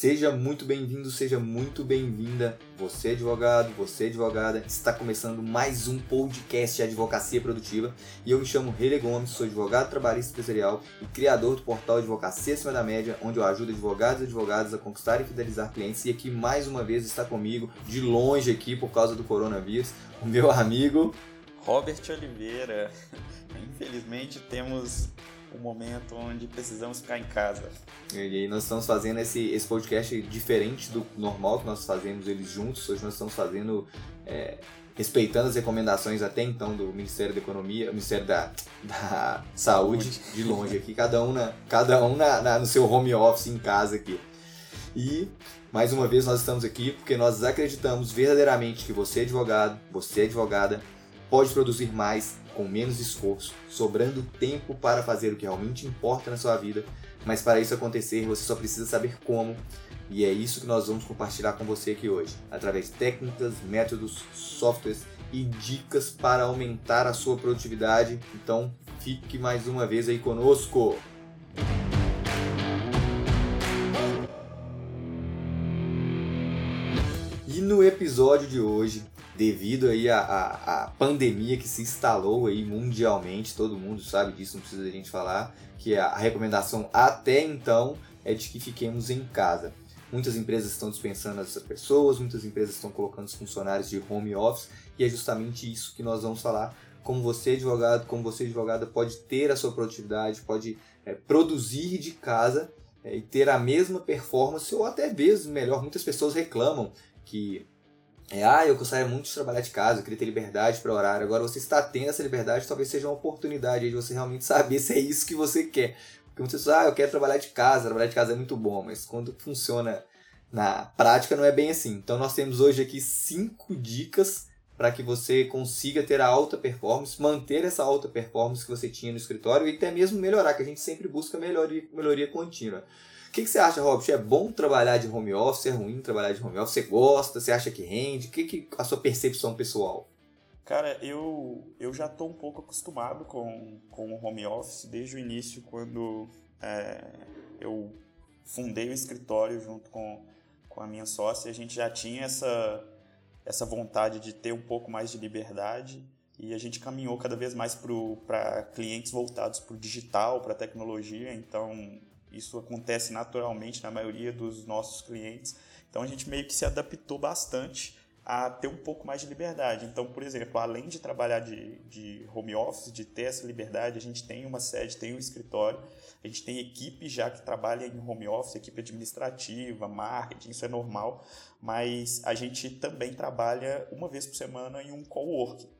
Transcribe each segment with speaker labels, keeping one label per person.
Speaker 1: Seja muito bem-vindo, seja muito bem-vinda. Você advogado, você advogada, está começando mais um podcast de advocacia produtiva e eu me chamo Rele Gomes, sou advogado trabalhista empresarial e criador do portal Advocacia Acima da Média, onde eu ajudo advogados e advogadas a conquistar e fidelizar clientes. E aqui mais uma vez está comigo, de longe aqui por causa do coronavírus, o meu amigo
Speaker 2: Robert Oliveira. Infelizmente temos um momento onde precisamos ficar em casa.
Speaker 1: E aí nós estamos fazendo esse, esse podcast diferente do normal que nós fazemos eles juntos. Hoje nós estamos fazendo é, respeitando as recomendações até então do Ministério da Economia, Ministério da, da Saúde, de longe aqui, cada um, na, cada um na, na, no seu home office em casa aqui. E mais uma vez nós estamos aqui porque nós acreditamos verdadeiramente que você advogado, você advogada, pode produzir mais com menos esforço, sobrando tempo para fazer o que realmente importa na sua vida. Mas para isso acontecer, você só precisa saber como. E é isso que nós vamos compartilhar com você aqui hoje, através de técnicas, métodos, softwares e dicas para aumentar a sua produtividade. Então, fique mais uma vez aí conosco. E no episódio de hoje, devido aí à, pandemia que se instalou aí mundialmente, todo mundo sabe disso, não precisa a gente falar, que a recomendação até então é de que fiquemos em casa. Muitas empresas estão dispensando essas pessoas, muitas empresas estão colocando os funcionários de home office, e é justamente isso que nós vamos falar. Como você, advogado, como você, advogada, pode ter a sua produtividade, pode é, produzir de casa é, e ter a mesma performance, ou até mesmo melhor. Muitas pessoas reclamam que é, ah, eu gostaria muito de trabalhar de casa, eu queria ter liberdade para horário. Agora você está tendo essa liberdade, talvez seja uma oportunidade de você realmente saber se é isso que você quer. Porque muitas pessoas, ah, eu quero trabalhar de casa, trabalhar de casa é muito bom, mas quando funciona na prática não é bem assim. Então nós temos hoje aqui cinco dicas para que você consiga ter a alta performance, manter essa alta performance que você tinha no escritório e até mesmo melhorar, que a gente sempre busca melhoria, melhoria contínua. O que, que, você acha, Robert? É bom trabalhar de home office? É ruim trabalhar de home office? Você gosta? Você acha que rende? O que, que a sua percepção pessoal?
Speaker 2: Cara, eu, eu já estou um pouco acostumado com, com o home office desde o início, quando é, eu fundei o escritório junto com, com a minha sócia. A gente já tinha essa, essa vontade de ter um pouco mais de liberdade e a gente caminhou cada vez mais para clientes voltados para o digital, para a tecnologia. Então, isso acontece naturalmente na maioria dos nossos clientes. Então a gente meio que se adaptou bastante a ter um pouco mais de liberdade. Então, por exemplo, além de trabalhar de, de home office, de ter essa liberdade, a gente tem uma sede, tem um escritório, a gente tem equipe já que trabalha em home office, equipe administrativa, marketing, isso é normal, mas a gente também trabalha uma vez por semana em um coworking.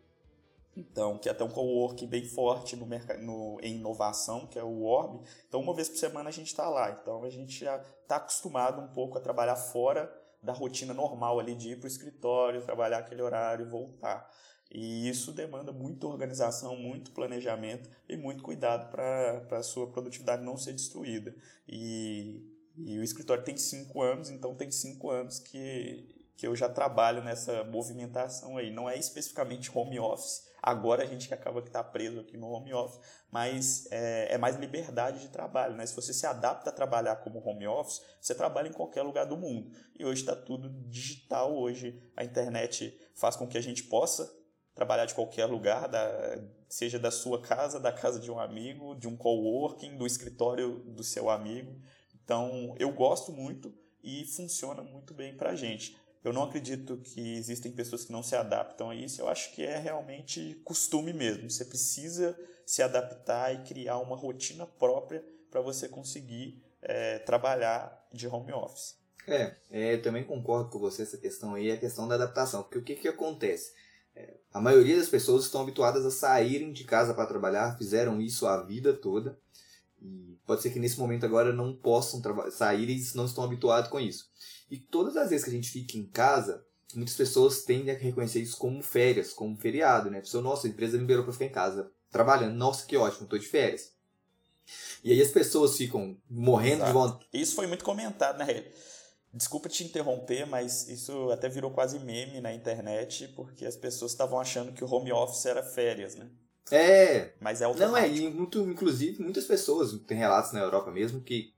Speaker 2: Então, que é até um coworking bem forte no, no, em inovação, que é o Orb. Então, uma vez por semana a gente está lá. Então, a gente já está acostumado um pouco a trabalhar fora da rotina normal ali de ir para o escritório, trabalhar aquele horário e voltar. E isso demanda muita organização, muito planejamento e muito cuidado para a sua produtividade não ser destruída. E, e o escritório tem cinco anos, então tem cinco anos que, que eu já trabalho nessa movimentação aí. Não é especificamente home office, Agora a gente que acaba que está preso aqui no home office, mas é, é, mais liberdade de trabalho. Né? Se você se adapta a trabalhar como home office, você trabalha em qualquer lugar do mundo. E hoje está tudo digital. Hoje a internet faz com que a gente possa trabalhar de qualquer lugar, da, seja da sua casa, da casa de um amigo, de um coworking, do escritório do seu amigo. Então eu gosto muito e funciona muito bem para a gente. Eu não acredito que existem pessoas que não se adaptam a isso. Eu acho que é realmente costume mesmo. Você precisa se adaptar e criar uma rotina própria para você conseguir é, trabalhar de home office.
Speaker 1: É, é, eu também concordo com você essa questão aí, a questão da adaptação. Porque o que, que acontece? É, a maioria das pessoas estão habituadas a saírem de casa para trabalhar, fizeram isso a vida toda. E pode ser que nesse momento agora não possam sair e não estão habituados com isso. E todas as vezes que a gente fica em casa, muitas pessoas tendem a reconhecer isso como férias, como feriado, né? A pessoa, nossa, a empresa me liberou para ficar em casa trabalhando. Nossa, que ótimo, estou de férias. E aí as pessoas ficam morrendo Exato. de vontade.
Speaker 2: Isso foi muito comentado, né? Desculpa te interromper, mas isso até virou quase meme na internet, porque as pessoas estavam achando que o home office era férias, né?
Speaker 1: É.
Speaker 2: Mas é
Speaker 1: automático. Não, é, e muito, inclusive, muitas pessoas, tem relatos na Europa mesmo, que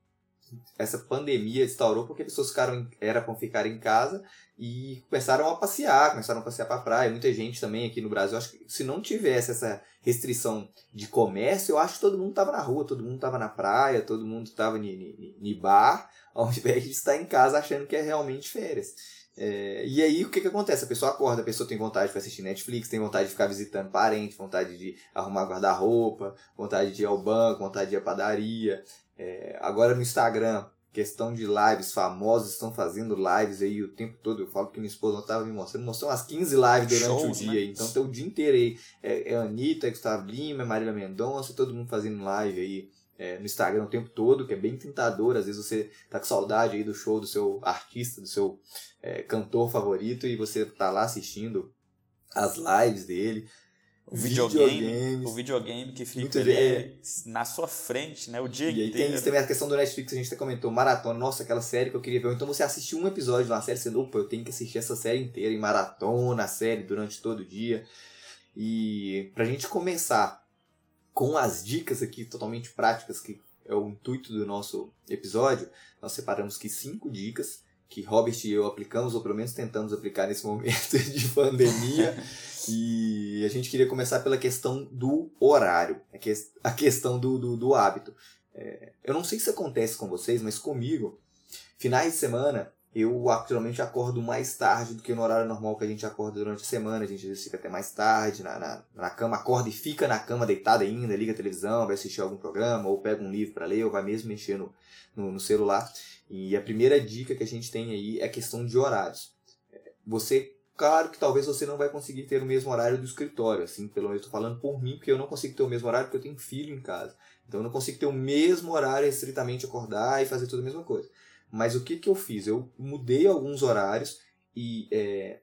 Speaker 1: essa pandemia instaurou porque pessoas ficaram era para ficar em casa e começaram a passear, começaram a passear para a praia. Muita gente também aqui no Brasil, acho que se não tivesse essa restrição de comércio, eu acho que todo mundo estava na rua, todo mundo estava na praia, todo mundo estava em bar, ao invés de estar em casa achando que é realmente férias. É, e aí o que, que acontece? A pessoa acorda, a pessoa tem vontade de assistir Netflix, tem vontade de ficar visitando parente, vontade de arrumar guarda-roupa, vontade de ir ao banco, vontade de ir à padaria. É, agora no Instagram, questão de lives, famosos estão fazendo lives aí o tempo todo. Eu falo que minha esposa não estava me mostrando, mostrou umas 15 lives durante Shows, o dia. Né? Então tem o dia inteiro aí. É, é a Anitta, é Gustavo Lima, é Marília Mendonça, todo mundo fazendo live aí é, no Instagram o tempo todo, que é bem tentador. Às vezes você tá com saudade aí do show do seu artista, do seu é, cantor favorito e você tá lá assistindo as lives dele.
Speaker 2: O videogame, o videogame que fica ali é, na sua frente, né? O dia
Speaker 1: e
Speaker 2: inteiro.
Speaker 1: Tem também a questão do Netflix, a gente até comentou, maratona, nossa, aquela série que eu queria ver. Então você assistiu um episódio de uma série, você, opa, eu tenho que assistir essa série inteira, em maratona, a série, durante todo o dia. E pra gente começar com as dicas aqui totalmente práticas, que é o intuito do nosso episódio, nós separamos aqui cinco dicas que Robert e eu aplicamos, ou pelo menos tentamos aplicar nesse momento de pandemia. e a gente queria começar pela questão do horário, a questão do, do, do hábito. É, eu não sei se acontece com vocês, mas comigo, finais de semana, eu geralmente acordo mais tarde do que no horário normal que a gente acorda durante a semana. A gente às vezes fica até mais tarde na, na, na cama, acorda e fica na cama deitado ainda, liga a televisão, vai assistir algum programa, ou pega um livro para ler, ou vai mesmo mexer no, no, no, celular. E a primeira dica que a gente tem aí é a questão de horários. Você, claro que talvez você não vai conseguir ter o mesmo horário do escritório, assim, pelo menos estou falando por mim, porque eu não consigo ter o mesmo horário porque eu tenho filho em casa. Então eu não consigo ter o mesmo horário estritamente acordar e fazer tudo a mesma coisa. Mas o que, que eu fiz? Eu mudei alguns horários e é,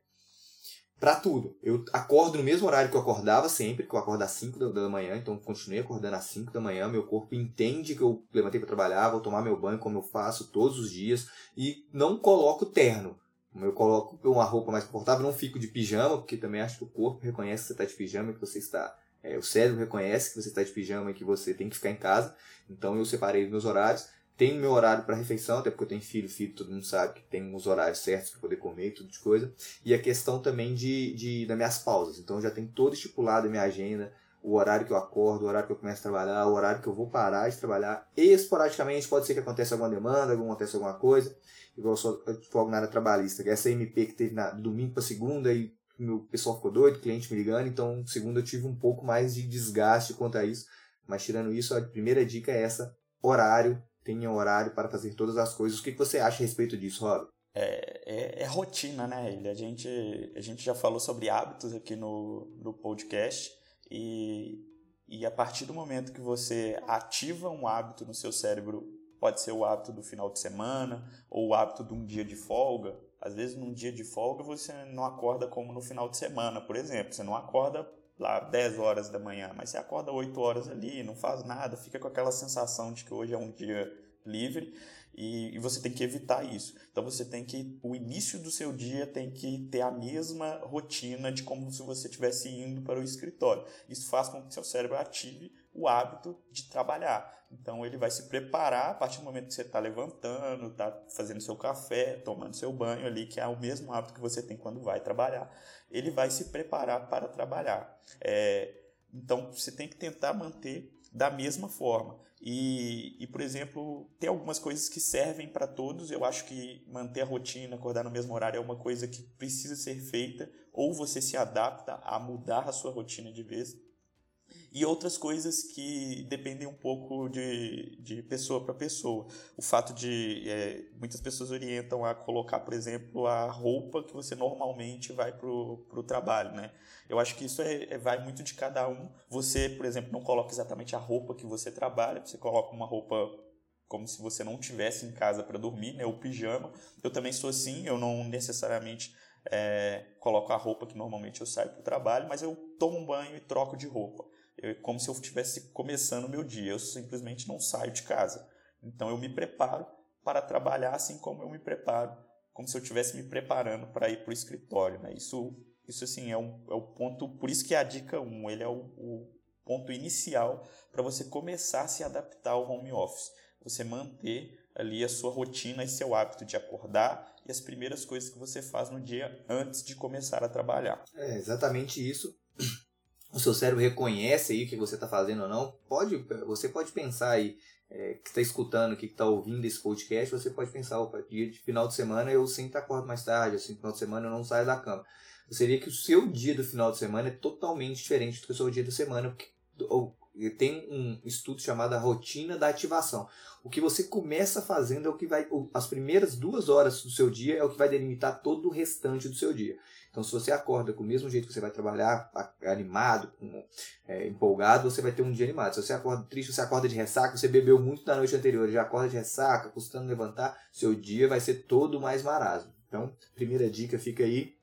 Speaker 1: para tudo. Eu acordo no mesmo horário que eu acordava sempre, que eu acordo às 5 da, manhã, então continuei acordando às 5 da manhã. Meu corpo entende que eu levantei para trabalhar, vou tomar meu banho como eu faço todos os dias e não coloco terno. Eu coloco uma roupa mais confortável, não fico de pijama, porque também acho que o corpo reconhece que você está de pijama, que você está. É, o cérebro reconhece que você está de pijama e que você tem que ficar em casa. Então eu separei os meus horários tenho meu horário para refeição, até porque eu tenho filho, filho, todo mundo sabe que tem uns horários certos para poder comer e tudo de coisa. E a questão também de, de das minhas pausas. Então já tenho todo estipulado a minha agenda, o horário que eu acordo, o horário que eu começo a trabalhar, o horário que eu vou parar de trabalhar. Esporadicamente pode ser que aconteça alguma demanda, que aconteça alguma coisa. Igual eu sou na área trabalhista, que essa MP que teve na, domingo para segunda e meu pessoal ficou doido, cliente me ligando, então segunda eu tive um pouco mais de desgaste quanto a isso. Mas tirando isso, a primeira dica é essa, horário tenha horário para fazer todas as coisas. O que você acha a respeito disso, Rob?
Speaker 2: É, é, é, rotina, né, ele? A gente, a gente já falou sobre hábitos aqui no, no podcast e, e a partir do momento que você ativa um hábito no seu cérebro, pode ser o hábito do final de semana ou o hábito de um dia de folga. Às vezes, num dia de folga, você não acorda como no final de semana, por exemplo. Você não acorda lá 10 horas da manhã, mas você acorda 8 horas ali, não faz nada, fica com aquela sensação de que hoje é um dia livre e, e, você tem que evitar isso. Então você tem que, o início do seu dia tem que ter a mesma rotina de como se você estivesse indo para o escritório. Isso faz com que seu cérebro ative o hábito de trabalhar. Então ele vai se preparar a partir do momento que você está levantando, está fazendo seu café, tomando seu banho ali, que é o mesmo hábito que você tem quando vai trabalhar. Ele vai se preparar para trabalhar. É, então você tem que tentar manter da mesma forma. E, e, por exemplo, tem algumas coisas que servem para todos. Eu acho que manter a rotina, acordar no mesmo horário é uma coisa que precisa ser feita, ou você se adapta a mudar a sua rotina de vez e outras coisas que dependem um pouco de, de pessoa para pessoa. O fato de é, muitas pessoas orientam a colocar, por exemplo, a roupa que você normalmente vai para o trabalho, né? Eu acho que isso é, é, vai muito de cada um. Você, por exemplo, não coloca exatamente a roupa que você trabalha, você coloca uma roupa como se você não tivesse em casa para dormir, né? O pijama. Eu também sou assim, eu não necessariamente é, coloco a roupa que normalmente eu saio para o trabalho, mas eu tomo um banho e troco de roupa eu, como se eu estivesse começando o meu dia. Eu simplesmente não saio de casa. Então eu me preparo para trabalhar assim como eu me preparo, como se eu estivesse me preparando para ir para o escritório. Né? Isso, isso assim, é, um, é o ponto, por isso que a dica 1, um, ele é o, o ponto inicial para você começar a se adaptar ao home office. Você manter ali a sua rotina e seu hábito de acordar e as primeiras coisas que você faz no dia antes de começar a trabalhar.
Speaker 1: É exatamente isso. O seu cérebro reconhece aí o que você está fazendo ou não. Pode, você pode pensar aí é, que está escutando, que está ouvindo esse podcast, você pode pensar, opa, dia de final de semana eu sempre acordo mais tarde, assim, final de semana eu não saio da cama. Você vê que o seu dia do final de semana é totalmente diferente do que o seu dia da semana, porque, ou, tem um estudo chamado a rotina da ativação. O que você começa fazendo é o que vai. As primeiras duas horas do seu dia é o que vai delimitar todo o restante do seu dia. Então, se você acorda com o mesmo jeito que você vai trabalhar, animado, é, empolgado, você vai ter um dia animado. Se você acorda triste, você acorda de ressaca, você bebeu muito na noite anterior, já acorda de ressaca, custando levantar, seu dia vai ser todo mais marasmo. Então, primeira dica fica aí: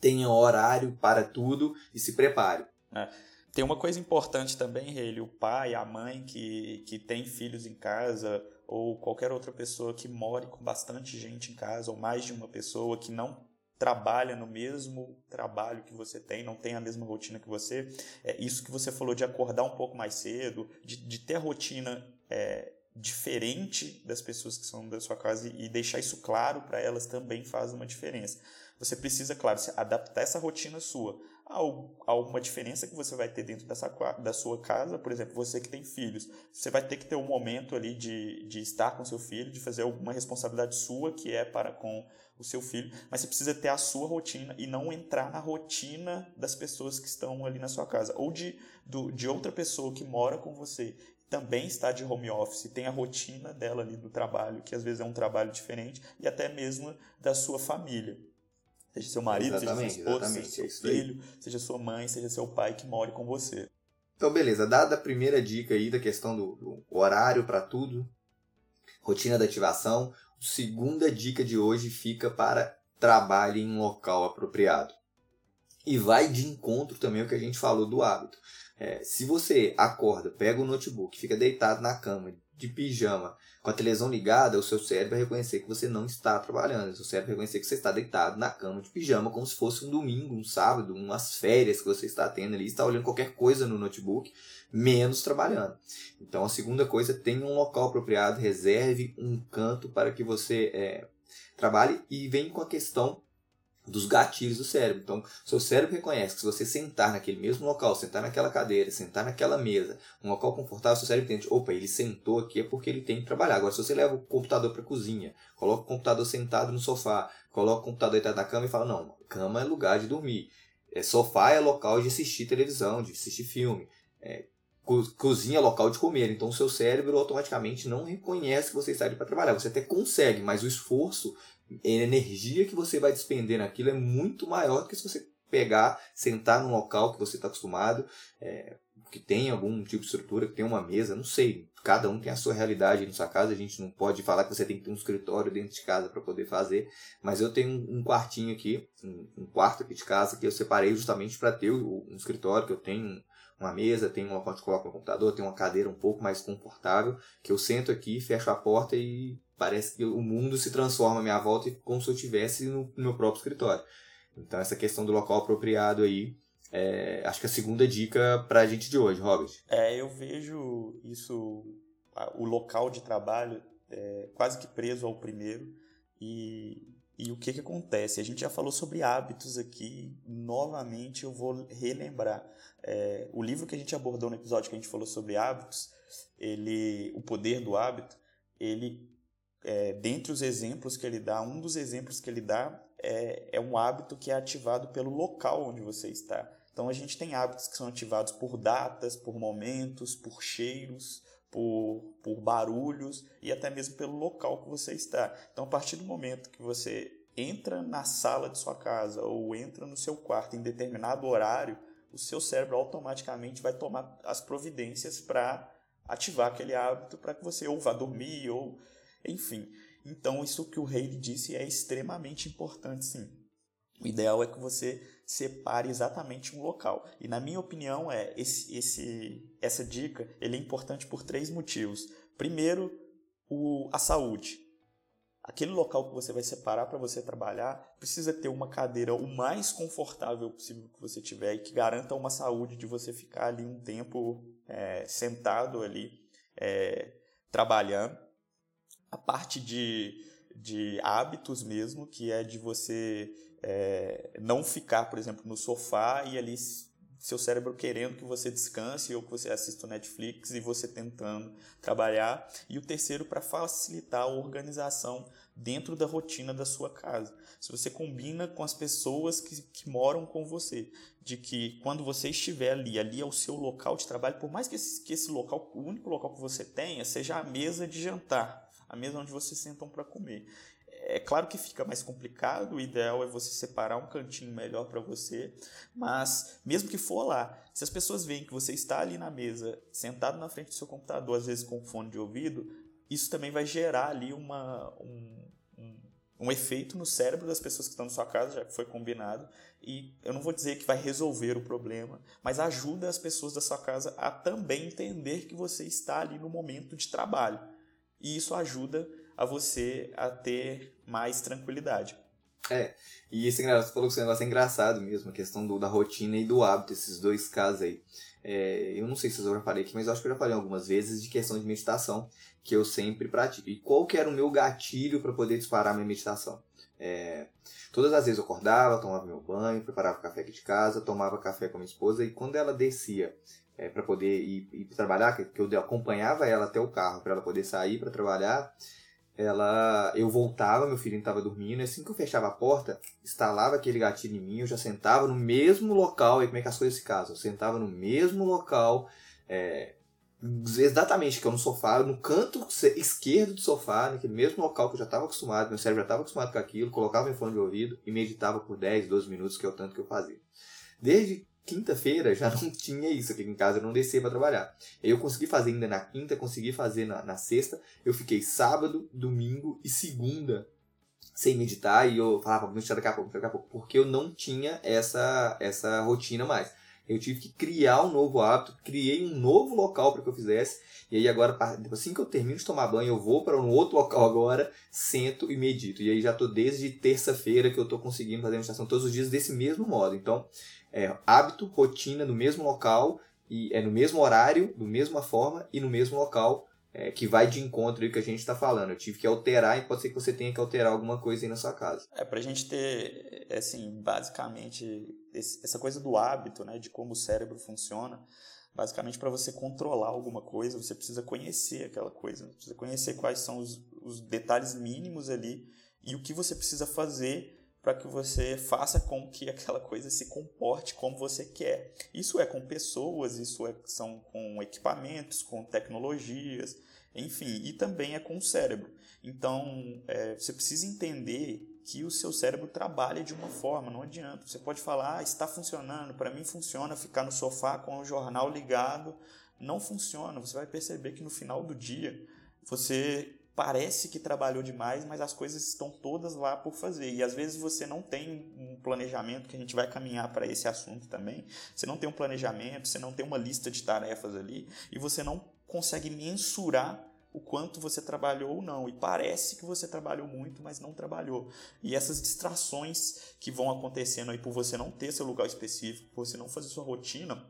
Speaker 1: tenha horário para tudo e se prepare.
Speaker 2: É. Tem uma coisa importante também, ele, o pai, a mãe que, que tem filhos em casa, ou qualquer outra pessoa que more com bastante gente em casa, ou mais de uma pessoa que não trabalha no mesmo trabalho que você tem, não tem a mesma rotina que você. É isso que você falou de acordar um pouco mais cedo, de, de ter a rotina é, diferente das pessoas que são da sua casa e, deixar isso claro para elas também faz uma diferença. Você precisa, claro, adaptar essa rotina sua a uma diferença que você vai ter dentro dessa, da sua casa, por exemplo, você que tem filhos, você vai ter que ter um momento ali de, de estar com seu filho, de fazer alguma responsabilidade sua que é para com o seu filho, mas você precisa ter a sua rotina e não entrar na rotina das pessoas que estão ali na sua casa, ou de, do, de outra pessoa que mora com você, também está de home office, tem a rotina dela ali do trabalho, que às vezes é um trabalho diferente, e até mesmo da sua família. Seja seu marido, exatamente, seja sua esposa, seja seu é filho, seja sua mãe, seja seu pai que more com você.
Speaker 1: Então, beleza. Dada a primeira dica aí da questão do, do horário para tudo, rotina da ativação, a segunda dica de hoje fica para trabalhe em um local apropriado. E vai de encontro também o que a gente falou do hábito. É, se você acorda, pega o notebook, fica deitado na cama, de pijama, com a televisão ligada, o seu cérebro vai reconhecer que você não está trabalhando. O seu cérebro vai reconhecer que você está deitado na cama de pijama, como se fosse um domingo, um sábado, umas férias que você está tendo ali, está olhando qualquer coisa no notebook, menos trabalhando. Então, a segunda coisa, tenha um local apropriado, reserve um canto para que você é, trabalhe e vem com a questão dos gatilhos do cérebro. Então, seu cérebro reconhece que se você sentar naquele mesmo local, sentar naquela cadeira, sentar naquela mesa, um local confortável, seu cérebro entende, opa, ele sentou aqui é porque ele tem que trabalhar. Agora, se você leva o computador para a cozinha, coloca o computador sentado no sofá, coloca o computador deitado na cama e fala, não, cama é lugar de dormir. É, sofá é local de assistir televisão, de assistir filme. É, cozinha é local de comer. Então, o seu cérebro automaticamente não reconhece que você está ali para trabalhar. Você até consegue, mas o esforço energia que você vai despender naquilo é muito maior do que se você pegar, sentar num local que você está acostumado, é, que tem algum tipo de estrutura, que tem uma mesa, não sei. Cada um tem a sua realidade na sua casa. A gente não pode falar que você tem que ter um escritório dentro de casa para poder fazer. Mas eu tenho um quartinho aqui, um, quarto aqui de casa que eu separei justamente para ter um escritório que eu tenho uma mesa, tem um local de colocar no computador, tem uma cadeira um pouco mais confortável, que eu sento aqui, fecho a porta e parece que o mundo se transforma à minha volta como se eu estivesse no, meu próprio escritório. Então essa questão do local apropriado aí, é, acho que é a segunda dica para a gente de hoje, Robert.
Speaker 2: É, eu vejo isso, o local de trabalho é, quase que preso ao primeiro e e o que, que acontece? A gente já falou sobre hábitos aqui, novamente eu vou relembrar. É, o livro que a gente abordou no episódio que a gente falou sobre hábitos, ele, o poder do hábito, ele, é, dentre os exemplos que ele dá, um dos exemplos que ele dá é, é um hábito que é ativado pelo local onde você está. Então a gente tem hábitos que são ativados por datas, por momentos, por cheiros, por, por barulhos e até mesmo pelo local que você está. Então, a partir do momento que você entra na sala de sua casa ou entra no seu quarto em determinado horário, o seu cérebro automaticamente vai tomar as providências para ativar aquele hábito para que você ou vá dormir ou enfim. Então, isso que o rei disse é extremamente importante, sim. O ideal é que você separe exatamente um local. E na minha opinião, é esse, esse, essa dica ele é importante por três motivos. Primeiro, o, a saúde. Aquele local que você vai separar para você trabalhar precisa ter uma cadeira o mais confortável possível que você tiver e que garanta uma saúde de você ficar ali um tempo é, sentado ali é, trabalhando. A parte de, de hábitos mesmo, que é de você é, não ficar, por exemplo, no sofá e ali seu cérebro querendo que você descanse ou que você assista o Netflix e você tentando trabalhar. E o terceiro, para facilitar a organização dentro da rotina da sua casa. Se você combina com as pessoas que, que moram com você, de que quando você estiver ali, ali é o seu local de trabalho, por mais que esse, que esse local, o único local que você tenha, seja a mesa de jantar, a mesa onde vocês sentam para comer. É claro que fica mais complicado, o ideal é você separar um cantinho melhor para você, mas mesmo que for lá, se as pessoas veem que você está ali na mesa, sentado na frente do seu computador, às vezes com fone de ouvido, isso também vai gerar ali uma, um, um, um efeito no cérebro das pessoas que estão na sua casa, já que foi combinado, e eu não vou dizer que vai resolver o problema, mas ajuda as pessoas da sua casa a também entender que você está ali no momento de trabalho. E isso ajuda a você a ter mais tranquilidade.
Speaker 1: É, e esse você falou que esse negócio é engraçado mesmo, a questão do, da rotina e do hábito, esses dois casos aí. É, eu não sei se eu já falei aqui, mas eu acho que eu já falei algumas vezes de questão de meditação, que eu sempre pratico. E qual que era o meu gatilho para poder disparar minha meditação? É, todas as vezes eu acordava, tomava meu banho, preparava café aqui de casa, tomava café com minha esposa, e quando ela descia é, para poder ir, ir trabalhar, que eu acompanhava ela até o carro para ela poder sair para trabalhar, ela eu voltava, meu filho estava dormindo, e assim que eu fechava a porta, instalava aquele gatilho em mim, eu já sentava no mesmo local, e como é que as coisas se casam? Eu sentava no mesmo local, é, exatamente, que eu no sofá, no canto esquerdo do sofá, naquele mesmo local que eu já estava acostumado, meu cérebro já estava acostumado com aquilo, colocava meu fone de ouvido e meditava por 10, 12 minutos, que é o tanto que eu fazia. Desde quinta-feira já não tinha isso aqui em casa, eu não descia para trabalhar. Eu consegui fazer ainda na quinta, consegui fazer na, na sexta, eu fiquei sábado, domingo e segunda sem meditar e eu falava, vou meditar daqui a pouco, daqui a pouco, porque eu não tinha essa, essa rotina mais. Eu tive que criar um novo hábito, criei um novo local para que eu fizesse. E aí agora, assim que eu termino de tomar banho, eu vou para um outro local agora, sento e medito. E aí já estou desde terça-feira que eu estou conseguindo fazer meditação todos os dias desse mesmo modo. Então, é, hábito, rotina no mesmo local, e é no mesmo horário, da mesma forma e no mesmo local, é, que vai de encontro ao que a gente está falando. Eu tive que alterar e pode ser que você tenha que alterar alguma coisa aí na sua casa.
Speaker 2: É, para a gente ter, é, assim, basicamente, esse, essa coisa do hábito, né, de como o cérebro funciona, basicamente para você controlar alguma coisa, você precisa conhecer aquela coisa, precisa conhecer quais são os, os detalhes mínimos ali e o que você precisa fazer para que você faça com que aquela coisa se comporte como você quer. Isso é com pessoas, isso é, são com equipamentos, com tecnologias, enfim, e também é com o cérebro. Então, é, você precisa entender que o seu cérebro trabalha de uma forma, não adianta. Você pode falar, ah, está funcionando, para mim funciona ficar no sofá com o jornal ligado. Não funciona, você vai perceber que no final do dia você parece que trabalhou demais, mas as coisas estão todas lá por fazer. E às vezes você não tem um planejamento, que a gente vai caminhar para esse assunto também. Você não tem um planejamento, você não tem uma lista de tarefas ali, e você não consegue mensurar o quanto você trabalhou ou não. E parece que você trabalhou muito, mas não trabalhou. E essas distrações que vão acontecendo aí por você não ter seu lugar específico, por você não fazer sua rotina,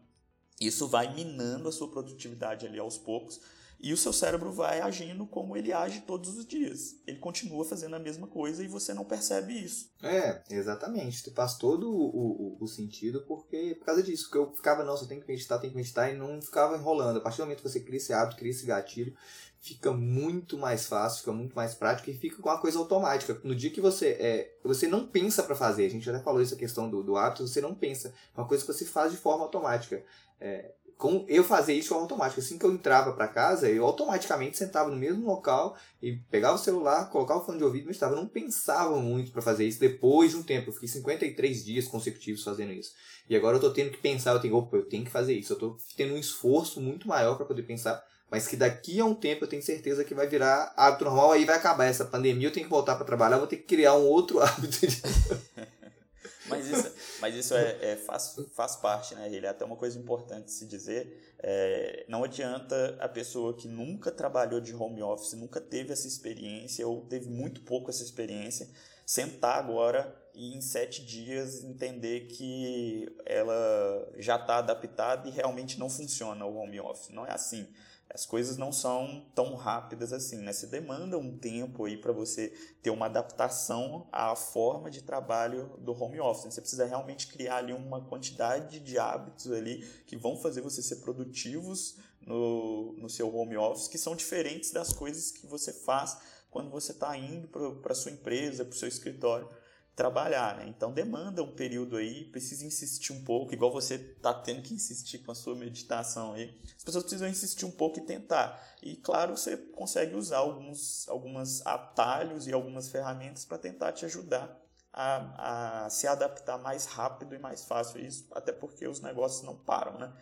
Speaker 2: isso vai minando a sua produtividade ali aos poucos e o seu cérebro vai agindo como ele age todos os dias. Ele continua fazendo a mesma coisa e você não percebe isso.
Speaker 1: É, exatamente. Faz todo o, o, o sentido porque por causa disso. Porque eu ficava, não, você tem que meditar, tem que meditar, e não ficava enrolando. A partir do momento que você cria esse hábito, cria esse gatilho, fica muito mais fácil, fica muito mais prático e fica com uma coisa automática. No dia que você é, você não pensa para fazer, a gente já falou isso a questão do, do hábito, você não pensa, é uma coisa que você faz de forma automática. É, com eu fazia isso automático. Assim que eu entrava para casa, eu automaticamente sentava no mesmo local e pegava o celular, colocava o fone de ouvido e estava. Não pensava muito para fazer isso depois de um tempo. Eu fiquei 53 dias consecutivos fazendo isso. E agora eu tô tendo que pensar, eu tenho, opa, eu tenho que fazer isso. Eu tô tendo um esforço muito maior para poder pensar, mas que daqui a um tempo eu tenho certeza que vai virar hábito normal, aí vai acabar essa pandemia, eu tenho que voltar para trabalhar, vou ter que criar um outro hábito. De...
Speaker 2: Mas isso, mas isso é, é, faz, faz parte, né? Ele é até uma coisa importante se dizer. É, não adianta a pessoa que nunca trabalhou de home office, nunca teve essa experiência ou teve muito pouco essa experiência, sentar agora e em sete dias entender que ela já está adaptada e realmente não funciona o home office. Não é assim. As coisas não são tão rápidas assim, né? Você demanda um tempo aí para você ter uma adaptação à forma de trabalho do home office. Né? Você precisa realmente criar ali uma quantidade de hábitos ali que vão fazer você ser produtivos no, no seu home office, que são diferentes das coisas que você faz quando você está indo para a sua empresa, para o seu escritório trabalhar, né? Então demanda um período aí, precisa insistir um pouco, igual você tá tendo que insistir com a sua meditação aí. As pessoas precisam insistir um pouco e tentar. E claro, você consegue usar alguns algumas atalhos e algumas ferramentas para tentar te ajudar a, a se adaptar mais rápido e mais fácil isso, até porque os negócios não param, né?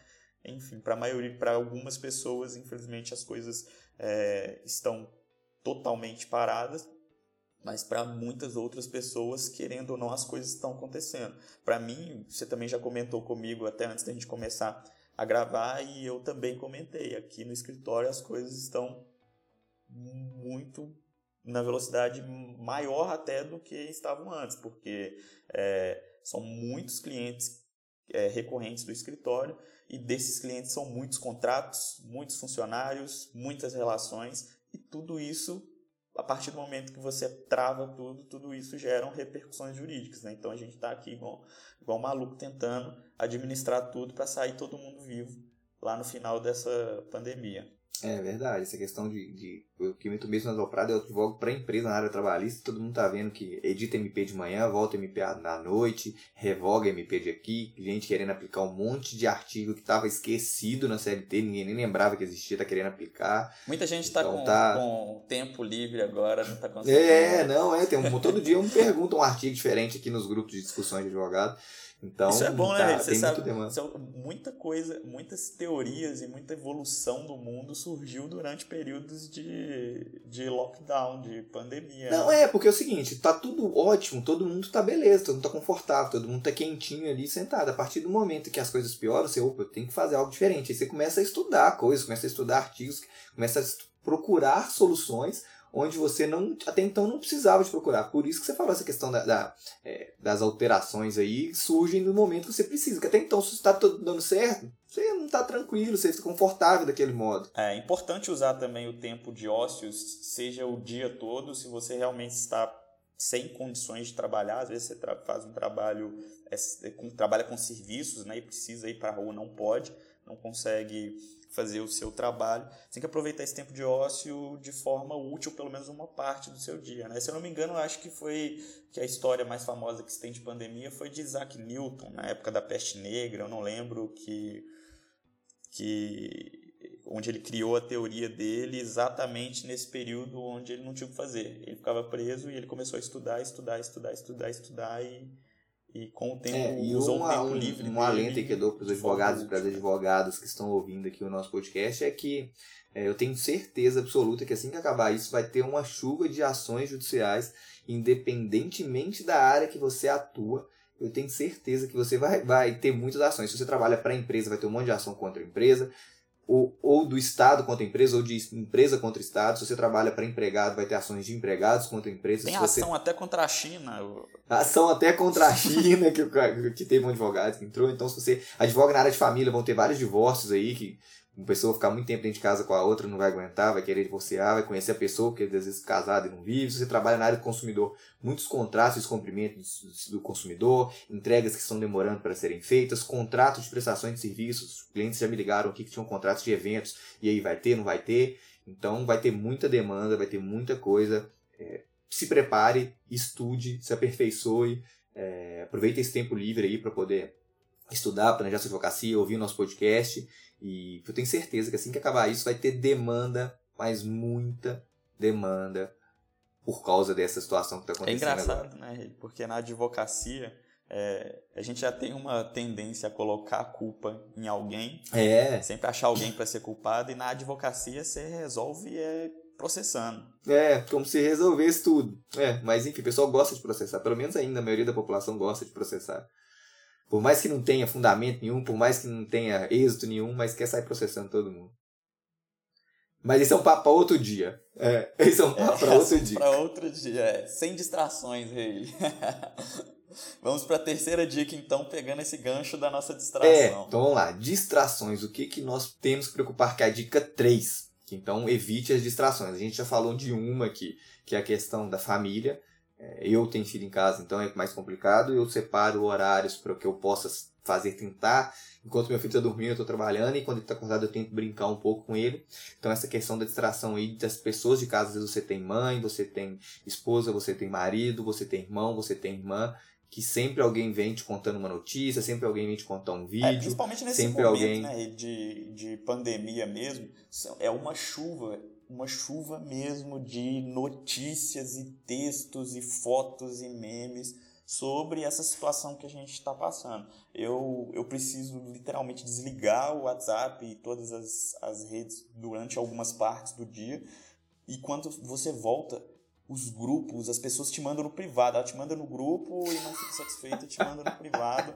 Speaker 2: Enfim, para maioria, para algumas pessoas, infelizmente as coisas é, estão totalmente paradas mas para muitas outras pessoas, querendo ou não, as coisas estão acontecendo. Para mim, você também já comentou comigo até antes da gente começar a gravar e eu também comentei. Aqui no escritório as coisas estão muito na velocidade maior até do que estavam antes, porque é, são muitos clientes é, recorrentes do escritório e desses clientes são muitos contratos, muitos funcionários, muitas relações e tudo isso a partir do momento que você trava tudo, tudo isso gera repercussões jurídicas. Né? Então a gente está aqui igual, igual um maluco tentando administrar tudo para sair todo mundo vivo lá no final dessa pandemia.
Speaker 1: É verdade, essa questão de, de eu que muito mesmo nas alpradas, eu advogo para empresa na área trabalhista, todo mundo tá vendo que edita MP de manhã, volta MP na noite, revoga MP de aqui, gente querendo aplicar um monte de artigo que estava esquecido na CLT, ninguém nem lembrava que existia, tá querendo aplicar.
Speaker 2: Muita gente está então, com, tá... com tempo livre agora, não tá conseguindo.
Speaker 1: É, não, é, tem um, todo dia eu me pergunto um artigo diferente aqui nos grupos de discussões de advogado. Então,
Speaker 2: Isso é bom, né, tá, né? Você sabe, muita coisa, muitas teorias e muita evolução do mundo surgiu durante períodos de, de lockdown, de pandemia.
Speaker 1: Não,
Speaker 2: né?
Speaker 1: é, porque é o seguinte, tá tudo ótimo, todo mundo tá beleza, todo mundo tá confortável, todo mundo tá quentinho ali sentado. A partir do momento que as coisas pioram, você, opa, eu tenho que fazer algo diferente. Aí você começa a estudar coisas, começa a estudar artigos, começa a procurar soluções onde você não até então não precisava de procurar. Por isso que você falou essa questão da, da é, das alterações aí surgem no momento que você precisa. Que até então, se está dando certo, você não está tranquilo, você está confortável daquele modo.
Speaker 2: É importante usar também o tempo de ócios, seja o dia todo, se você realmente está sem condições de trabalhar, às vezes você faz um trabalho, é, é, com, trabalha com serviços né, e precisa ir para a rua, não pode, não consegue fazer o seu trabalho. Você tem que aproveitar esse tempo de ócio de forma útil, pelo menos uma parte do seu dia. Né? Se eu não me engano, acho que foi que a história mais famosa que se tem de pandemia foi de Isaac Newton, na época da peste negra. Eu não lembro que, que onde ele criou a teoria dele exatamente nesse período onde ele não tinha o que fazer. Ele ficava preso e ele começou a estudar, estudar, estudar, estudar, estudar e e com o tempo é, e
Speaker 1: usou uma, o tempo livre. Um, um alento que eu dou para os advogados e para as advogadas que estão ouvindo aqui o nosso podcast é que é, eu tenho certeza absoluta que assim que acabar isso vai ter uma chuva de ações judiciais, independentemente da área que você atua. Eu tenho certeza que você vai, vai ter muitas ações. Se você trabalha para a empresa, vai ter um monte de ação contra a empresa ou, ou do Estado contra a empresa, ou de empresa contra o Estado. Se você trabalha para empregado, vai ter ações de empregados contra empresas.
Speaker 2: Tem
Speaker 1: Se ação
Speaker 2: você... até contra a China.
Speaker 1: Ação até contra a China, que, que teve um advogado que entrou. Então, se você advoga na área de família, vão ter vários divórcios aí que uma pessoa ficar muito tempo dentro de casa com a outra, não vai aguentar, vai querer divorciar, vai conhecer a pessoa, porque às vezes casado e não vive. Se você trabalha na área do consumidor, muitos contratos e do consumidor, entregas que estão demorando para serem feitas, contratos de prestações de serviços. Os clientes já me ligaram aqui que tinham contratos de eventos, e aí vai ter, não vai ter. Então vai ter muita demanda, vai ter muita coisa. É, se prepare, estude, se aperfeiçoe, é, aproveite esse tempo livre aí para poder estudar, planejar sua advocacia, ouvir o nosso podcast e eu tenho certeza que assim que acabar isso vai ter demanda, mas muita demanda por causa dessa situação que está acontecendo.
Speaker 2: É engraçado, agora. né? Porque na advocacia é, a gente já tem uma tendência a colocar a culpa em alguém.
Speaker 1: É.
Speaker 2: Sempre achar alguém para ser culpado. E na advocacia você resolve é, processando.
Speaker 1: É, como se resolvesse tudo. É, mas enfim, o pessoal gosta de processar. Pelo menos ainda a maioria da população gosta de processar. Por mais que não tenha fundamento nenhum, por mais que não tenha êxito nenhum, mas quer sair processando todo mundo. Mas esse é um papo para outro dia. É, esse é um papo para outro dia.
Speaker 2: Para outro dia, é. sem distrações aí. Vamos para a terceira dica, então, pegando esse gancho da nossa distração. É,
Speaker 1: então vamos lá. Distrações. O que, que nós temos que preocupar? Que é a dica 3. Então, evite as distrações. A gente já falou de uma aqui, que é a questão da família. É, eu tenho filho em casa, então é mais complicado. Eu separo horários para que eu possa fazer tentar. Enquanto meu filho está dormindo, eu estou trabalhando. E quando ele está acordado, eu tento brincar um pouco com ele. Então, essa questão da distração aí das pessoas de casa. Às vezes você tem mãe, você tem esposa, você tem marido, você tem irmão, você tem irmã que sempre alguém vem te contando uma notícia, sempre alguém vem te contar um é, vídeo. É,
Speaker 2: principalmente nesse momento alguém... né, de, de pandemia mesmo, é uma chuva, uma chuva mesmo de notícias e textos e fotos e memes sobre essa situação que a gente está passando. Eu, eu preciso literalmente desligar o WhatsApp e todas as, as redes durante algumas partes do dia. E quando você volta, os grupos, as pessoas te mandam no privado. Ela te manda no grupo e não fica satisfeita, te manda no privado.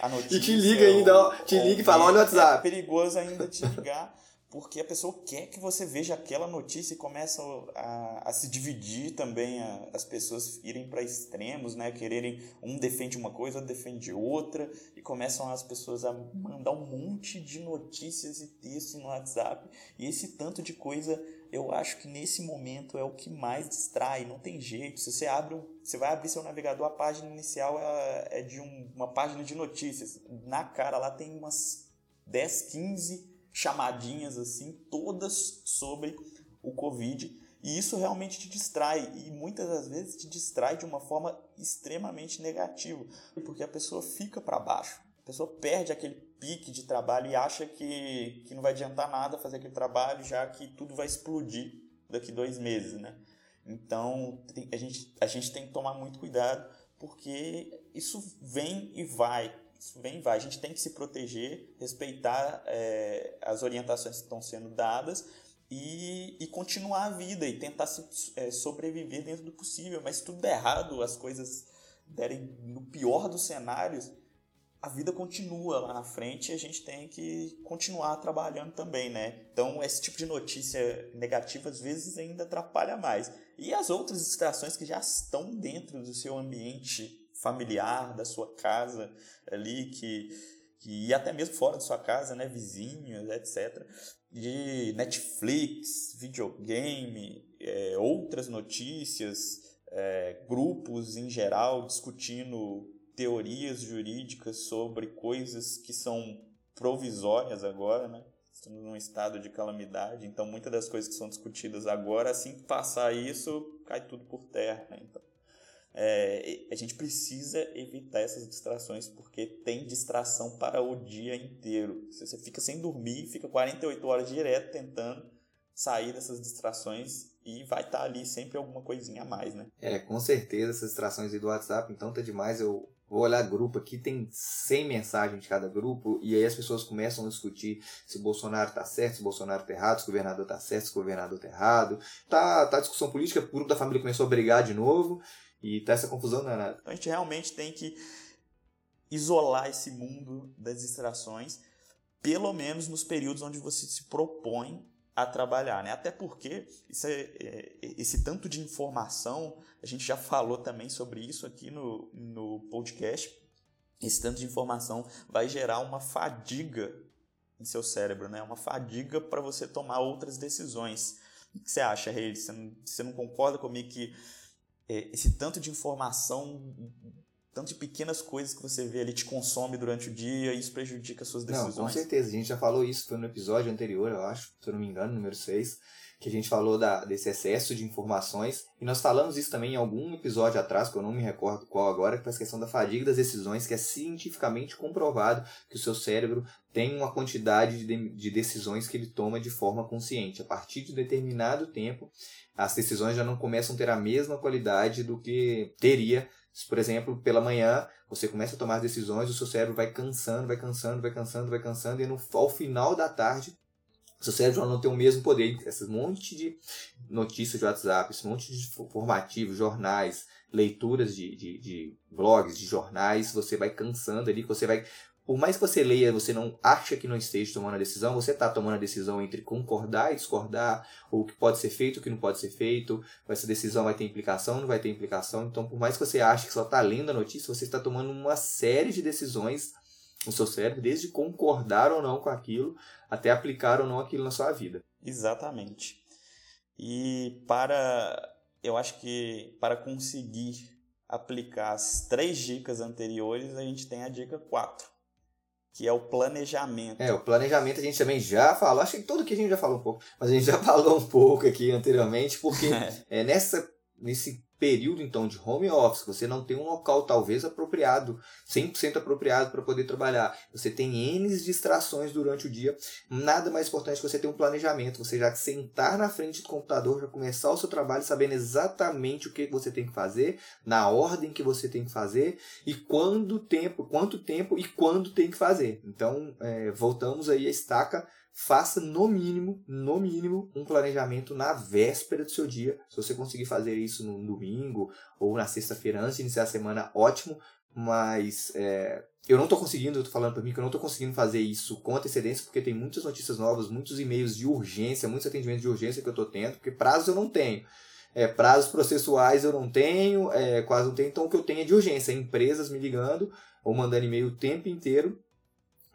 Speaker 2: A notícia,
Speaker 1: e te liga ainda, te liga e fala, olha o WhatsApp.
Speaker 2: É perigoso ainda te ligar, porque a pessoa quer que você veja aquela notícia e começa a, a se dividir também, a, as pessoas irem para extremos, né? Quererem, um defende uma coisa, outro defende outra, e começam as pessoas a mandar um monte de notícias e textos no WhatsApp, e esse tanto de coisa eu acho que nesse momento é o que mais distrai, não tem jeito. Se você abre, você vai abrir seu navegador, a página inicial é, é de um, uma página de notícias. Na cara lá tem umas 10, 15 chamadinhas assim, todas sobre o Covid. E isso realmente te distrai e muitas das vezes te distrai de uma forma extremamente negativa, porque a pessoa fica para baixo. A pessoa perde aquele pique de trabalho e acha que, que não vai adiantar nada fazer aquele trabalho, já que tudo vai explodir daqui dois meses, né? Então, a gente, a gente tem que tomar muito cuidado, porque isso vem e vai. Vem e vai. A gente tem que se proteger, respeitar é, as orientações que estão sendo dadas e, e continuar a vida e tentar se, é, sobreviver dentro do possível. Mas se tudo der errado, as coisas derem no pior dos cenários, a vida continua lá na frente e a gente tem que continuar trabalhando também, né? Então, esse tipo de notícia negativa às vezes ainda atrapalha mais. E as outras distrações que já estão dentro do seu ambiente familiar, da sua casa ali, que, que e até mesmo fora da sua casa, né? Vizinhos, etc. De Netflix, videogame, é, outras notícias, é, grupos em geral discutindo teorias jurídicas sobre coisas que são provisórias agora, né? Estamos num estado de calamidade, então muitas das coisas que são discutidas agora, assim que passar isso, cai tudo por terra. Né? Então, é, a gente precisa evitar essas distrações, porque tem distração para o dia inteiro. Você fica sem dormir, fica 48 horas direto tentando sair dessas distrações e vai estar tá ali sempre alguma coisinha a mais, né?
Speaker 1: É, com certeza essas distrações do WhatsApp, então tá demais. Eu Vou olhar grupo aqui, tem 100 mensagens de cada grupo, e aí as pessoas começam a discutir se Bolsonaro tá certo, se Bolsonaro tá errado, se o governador tá certo, se o governador tá errado. Tá, tá discussão política, o grupo da família começou a brigar de novo, e tá essa confusão danada.
Speaker 2: Então a gente realmente tem que isolar esse mundo das distrações, pelo menos nos períodos onde você se propõe a trabalhar, né? Até porque é, é, esse tanto de informação, a gente já falou também sobre isso aqui no, no podcast. Esse tanto de informação vai gerar uma fadiga em seu cérebro, né? Uma fadiga para você tomar outras decisões. O que você acha, Rei? Você você não concorda comigo que esse tanto de informação tanto de pequenas coisas que você vê ali te consome durante o dia e isso prejudica as suas decisões.
Speaker 1: Não, com certeza. A gente já falou isso, foi no episódio anterior, eu acho, se eu não me engano, número 6, que a gente falou da, desse excesso de informações. E nós falamos isso também em algum episódio atrás, que eu não me recordo qual agora, que a questão da fadiga das decisões, que é cientificamente comprovado que o seu cérebro tem uma quantidade de, de decisões que ele toma de forma consciente. A partir de determinado tempo, as decisões já não começam a ter a mesma qualidade do que teria por exemplo, pela manhã você começa a tomar decisões, o seu cérebro vai cansando, vai cansando, vai cansando, vai cansando, e no, ao final da tarde, seu cérebro não tem o mesmo poder. Esse monte de notícias de WhatsApp, esse monte de informativos, jornais, leituras de, de, de blogs, de jornais, você vai cansando ali, você vai por mais que você leia, você não acha que não esteja tomando a decisão, você está tomando a decisão entre concordar e discordar, ou o que pode ser feito, o que não pode ser feito, essa decisão vai ter implicação, não vai ter implicação. Então, por mais que você ache que só está lendo a notícia, você está tomando uma série de decisões no seu cérebro, desde concordar ou não com aquilo, até aplicar ou não aquilo na sua vida.
Speaker 2: Exatamente. E para, eu acho que para conseguir aplicar as três dicas anteriores, a gente tem a dica 4 que é o planejamento.
Speaker 1: É, o planejamento a gente também já falou, acho que tudo que a gente já falou um pouco, mas a gente já falou um pouco aqui anteriormente, porque é, nessa, nesse período então de home office, você não tem um local talvez apropriado, 100% apropriado para poder trabalhar. Você tem N distrações durante o dia. Nada mais importante que você ter um planejamento, você já sentar na frente do computador, já começar o seu trabalho sabendo exatamente o que você tem que fazer, na ordem que você tem que fazer e quando tempo, quanto tempo e quando tem que fazer. Então, é, voltamos aí a estaca faça no mínimo, no mínimo, um planejamento na véspera do seu dia. Se você conseguir fazer isso no domingo ou na sexta-feira antes de iniciar a semana, ótimo. Mas é, eu não estou conseguindo, eu tô falando para mim que eu não estou conseguindo fazer isso com antecedência, porque tem muitas notícias novas, muitos e-mails de urgência, muitos atendimentos de urgência que eu estou tendo, porque prazos eu não tenho. É, prazos processuais eu não tenho, é, quase não tenho, então o que eu tenho é de urgência, empresas me ligando ou mandando e-mail o tempo inteiro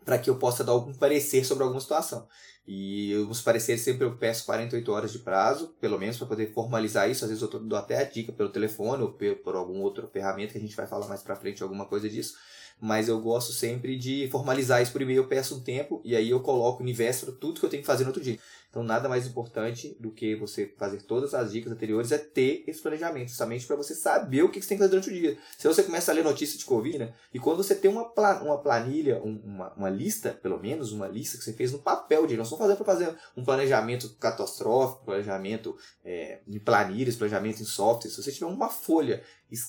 Speaker 1: para que eu possa dar algum parecer sobre alguma situação. E os pareceres sempre eu peço 48 horas de prazo, pelo menos para poder formalizar isso. Às vezes eu dou até a dica pelo telefone ou por alguma outra ferramenta que a gente vai falar mais para frente alguma coisa disso. Mas eu gosto sempre de formalizar isso por e-mail, eu peço um tempo e aí eu coloco no véspera tudo que eu tenho que fazer no outro dia. Então, nada mais importante do que você fazer todas as dicas anteriores é ter esse planejamento, justamente para você saber o que você tem que fazer durante o dia. Se você começa a ler notícia de Covid, né? E quando você tem uma, uma planilha, uma, uma lista, pelo menos uma lista que você fez no papel de nós estamos fazendo para fazer um planejamento catastrófico, planejamento é, em planilhas, planejamento em software. Se você tiver uma folha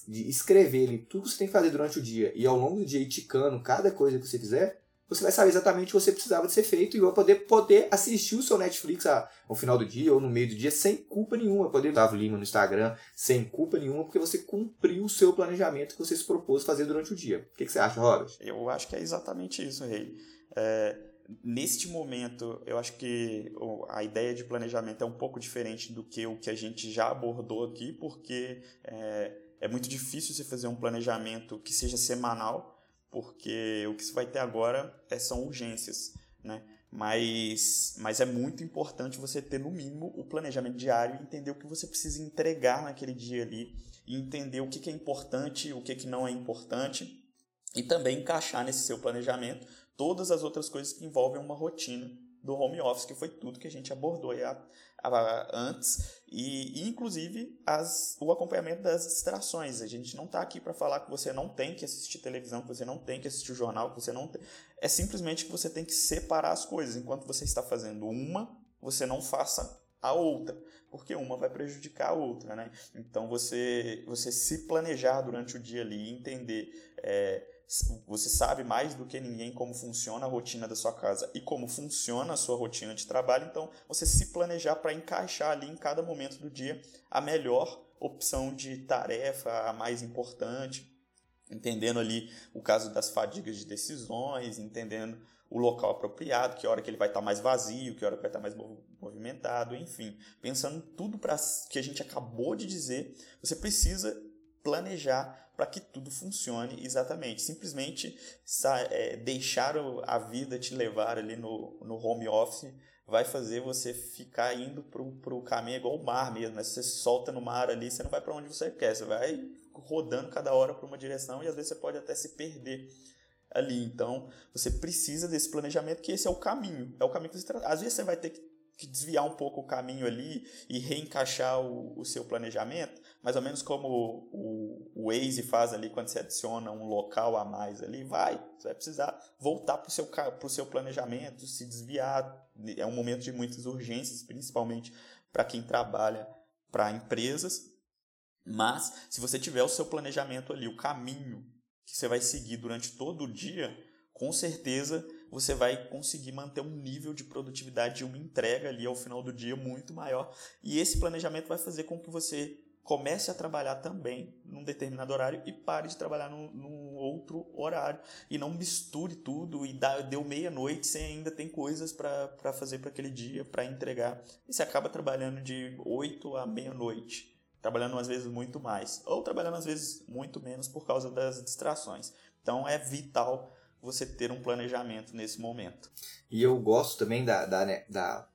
Speaker 1: de escrever ali tudo que você tem que fazer durante o dia e ao longo do dia ir ticando cada coisa que você fizer, você vai saber exatamente o que você precisava de ser feito e vai poder, poder assistir o seu Netflix ao final do dia ou no meio do dia sem culpa nenhuma. Poder dar o Lima no Instagram sem culpa nenhuma, porque você cumpriu o seu planejamento que você se propôs fazer durante o dia. O que, que você acha, Robert?
Speaker 2: Eu acho que é exatamente isso, Rei. É, neste momento, eu acho que a ideia de planejamento é um pouco diferente do que o que a gente já abordou aqui, porque é, é muito difícil você fazer um planejamento que seja semanal porque o que você vai ter agora é, são urgências, né? Mas, mas é muito importante você ter, no mínimo, o planejamento diário entender o que você precisa entregar naquele dia ali, e entender o que, que é importante, o que, que não é importante, e também encaixar nesse seu planejamento todas as outras coisas que envolvem uma rotina do home office, que foi tudo que a gente abordou a, a, antes, e, e inclusive as, o acompanhamento das distrações. A gente não está aqui para falar que você não tem que assistir televisão, que você não tem que assistir jornal, que você não tem. É simplesmente que você tem que separar as coisas. Enquanto você está fazendo uma, você não faça a outra, porque uma vai prejudicar a outra, né? Então você você se planejar durante o dia ali, entender é, você sabe mais do que ninguém como funciona a rotina da sua casa e como funciona a sua rotina de trabalho, então você se planejar para encaixar ali em cada momento do dia a melhor opção de tarefa, a mais importante, entendendo ali o caso das fadigas de decisões, entendendo o local apropriado, que hora que ele vai estar tá mais vazio, que hora que vai estar tá mais movimentado, enfim, pensando tudo para que a gente acabou de dizer, você precisa planejar para que tudo funcione exatamente. Simplesmente é, deixar a vida te levar ali no, no home office vai fazer você ficar indo para o caminho igual o mar mesmo. Né? Se você solta no mar ali, você não vai para onde você quer, você vai rodando cada hora para uma direção e às vezes você pode até se perder ali. Então, você precisa desse planejamento, que esse é o caminho. É o caminho que você Às vezes você vai ter que desviar um pouco o caminho ali e reencaixar o, o seu planejamento, mais ou menos como o, o Waze faz ali quando você adiciona um local a mais ali, vai, você vai precisar voltar para o seu, seu planejamento, se desviar, é um momento de muitas urgências, principalmente para quem trabalha para empresas, mas se você tiver o seu planejamento ali, o caminho que você vai seguir durante todo o dia, com certeza você vai conseguir manter um nível de produtividade e uma entrega ali ao final do dia muito maior. E esse planejamento vai fazer com que você comece a trabalhar também num determinado horário e pare de trabalhar num, num outro horário. E não misture tudo e dá, deu meia-noite, você ainda tem coisas para fazer para aquele dia, para entregar. E você acaba trabalhando de 8 à meia-noite. Trabalhando às vezes muito mais. Ou trabalhando às vezes muito menos por causa das distrações. Então é vital você ter um planejamento nesse momento.
Speaker 1: E eu gosto também da, da, né, da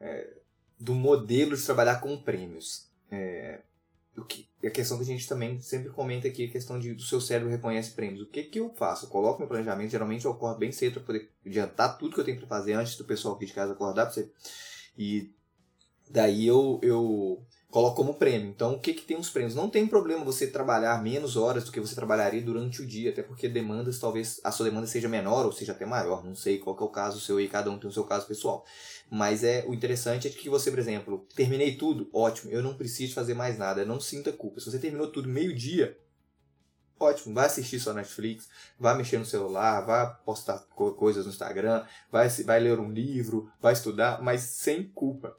Speaker 1: é, do modelo de trabalhar com prêmios. É, o que, a questão que a gente também sempre comenta aqui, a questão de do seu cérebro reconhece prêmios. O que, que eu faço? Eu coloco meu planejamento, geralmente eu acordo bem cedo para poder adiantar tudo que eu tenho para fazer antes do pessoal aqui de casa acordar para você. E daí eu, eu coloco como prêmio. Então, o que, que tem os prêmios? Não tem problema você trabalhar menos horas do que você trabalharia durante o dia, até porque demandas, talvez a sua demanda seja menor ou seja até maior, não sei qual é o caso seu e cada um tem o seu caso pessoal. Mas é o interessante é que você, por exemplo, terminei tudo, ótimo, eu não preciso fazer mais nada, não sinta culpa. Se você terminou tudo meio-dia, ótimo, vai assistir sua Netflix, vai mexer no celular, vai postar coisas no Instagram, vai, vai ler um livro, vai estudar, mas sem culpa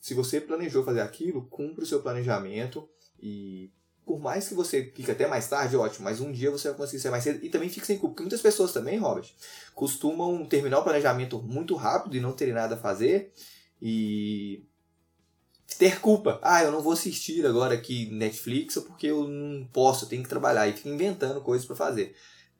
Speaker 1: se você planejou fazer aquilo, cumpra o seu planejamento e por mais que você fique até mais tarde, ótimo, mas um dia você vai conseguir ser mais cedo e também fique sem culpa. Porque muitas pessoas também, Robert, costumam terminar o planejamento muito rápido e não terem nada a fazer e ter culpa. Ah, eu não vou assistir agora aqui Netflix porque eu não posso, eu tenho que trabalhar e fica inventando coisas para fazer.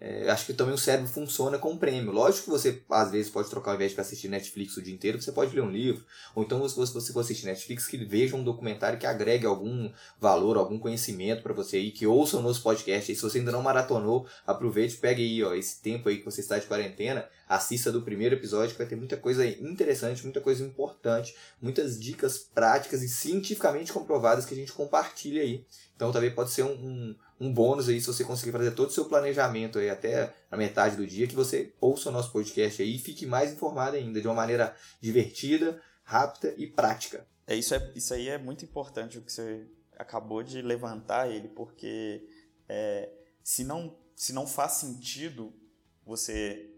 Speaker 1: É, acho que também o cérebro funciona com prêmio. Lógico que você, às vezes, pode trocar ao invés de assistir Netflix o dia inteiro, você pode ler um livro. Ou então, se você for assistir Netflix, que veja um documentário que agregue algum valor, algum conhecimento para você aí, que ouça o nosso podcast. E se você ainda não maratonou, aproveite, pegue aí ó, esse tempo aí que você está de quarentena, assista do primeiro episódio, que vai ter muita coisa interessante, muita coisa importante, muitas dicas práticas e cientificamente comprovadas que a gente compartilha aí. Então também pode ser um, um, um bônus aí se você conseguir fazer todo o seu planejamento aí até a metade do dia, que você ouça o nosso podcast aí e fique mais informado ainda, de uma maneira divertida, rápida e prática.
Speaker 2: É isso, é, isso aí é muito importante o que você acabou de levantar ele, porque é, se, não, se não faz sentido você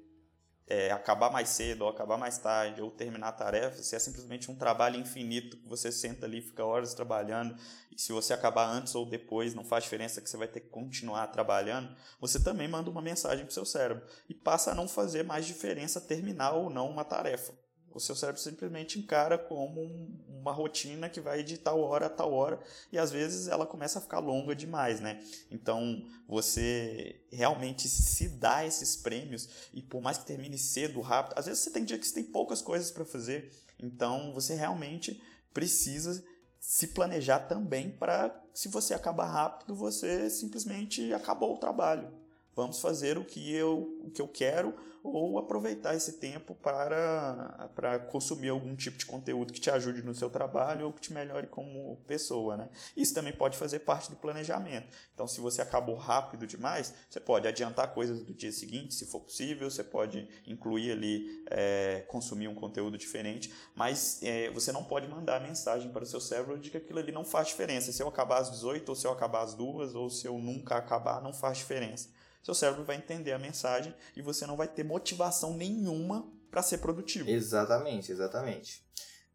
Speaker 2: é, acabar mais cedo ou acabar mais tarde ou terminar a tarefa, se é simplesmente um trabalho infinito que você senta ali, fica horas trabalhando e se você acabar antes ou depois, não faz diferença que você vai ter que continuar trabalhando, você também manda uma mensagem para o seu cérebro e passa a não fazer mais diferença terminar ou não uma tarefa. O seu cérebro simplesmente encara como um, uma rotina que vai de tal hora a tal hora e às vezes ela começa a ficar longa demais, né? Então você realmente se dá esses prêmios e por mais que termine cedo, rápido, às vezes você tem dia que você tem poucas coisas para fazer, então você realmente precisa se planejar também para se você acabar rápido, você simplesmente acabou o trabalho. Vamos fazer o que eu, o que eu quero ou aproveitar esse tempo para, para consumir algum tipo de conteúdo que te ajude no seu trabalho ou que te melhore como pessoa. Né? Isso também pode fazer parte do planejamento. Então, se você acabou rápido demais, você pode adiantar coisas do dia seguinte, se for possível, você pode incluir ali, é, consumir um conteúdo diferente, mas é, você não pode mandar mensagem para o seu cérebro de que aquilo ali não faz diferença. Se eu acabar às 18, ou se eu acabar às 2, ou se eu nunca acabar, não faz diferença seu cérebro vai entender a mensagem e você não vai ter motivação nenhuma para ser produtivo.
Speaker 1: Exatamente, exatamente.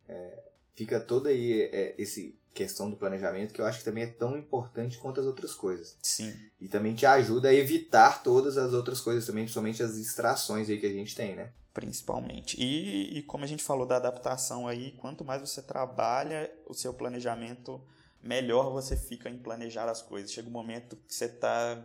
Speaker 1: É, fica toda aí é, esse questão do planejamento que eu acho que também é tão importante quanto as outras coisas.
Speaker 2: Sim.
Speaker 1: E também te ajuda a evitar todas as outras coisas também, principalmente as distrações aí que a gente tem, né?
Speaker 2: Principalmente. E, e como a gente falou da adaptação aí, quanto mais você trabalha o seu planejamento, melhor você fica em planejar as coisas. Chega um momento que você está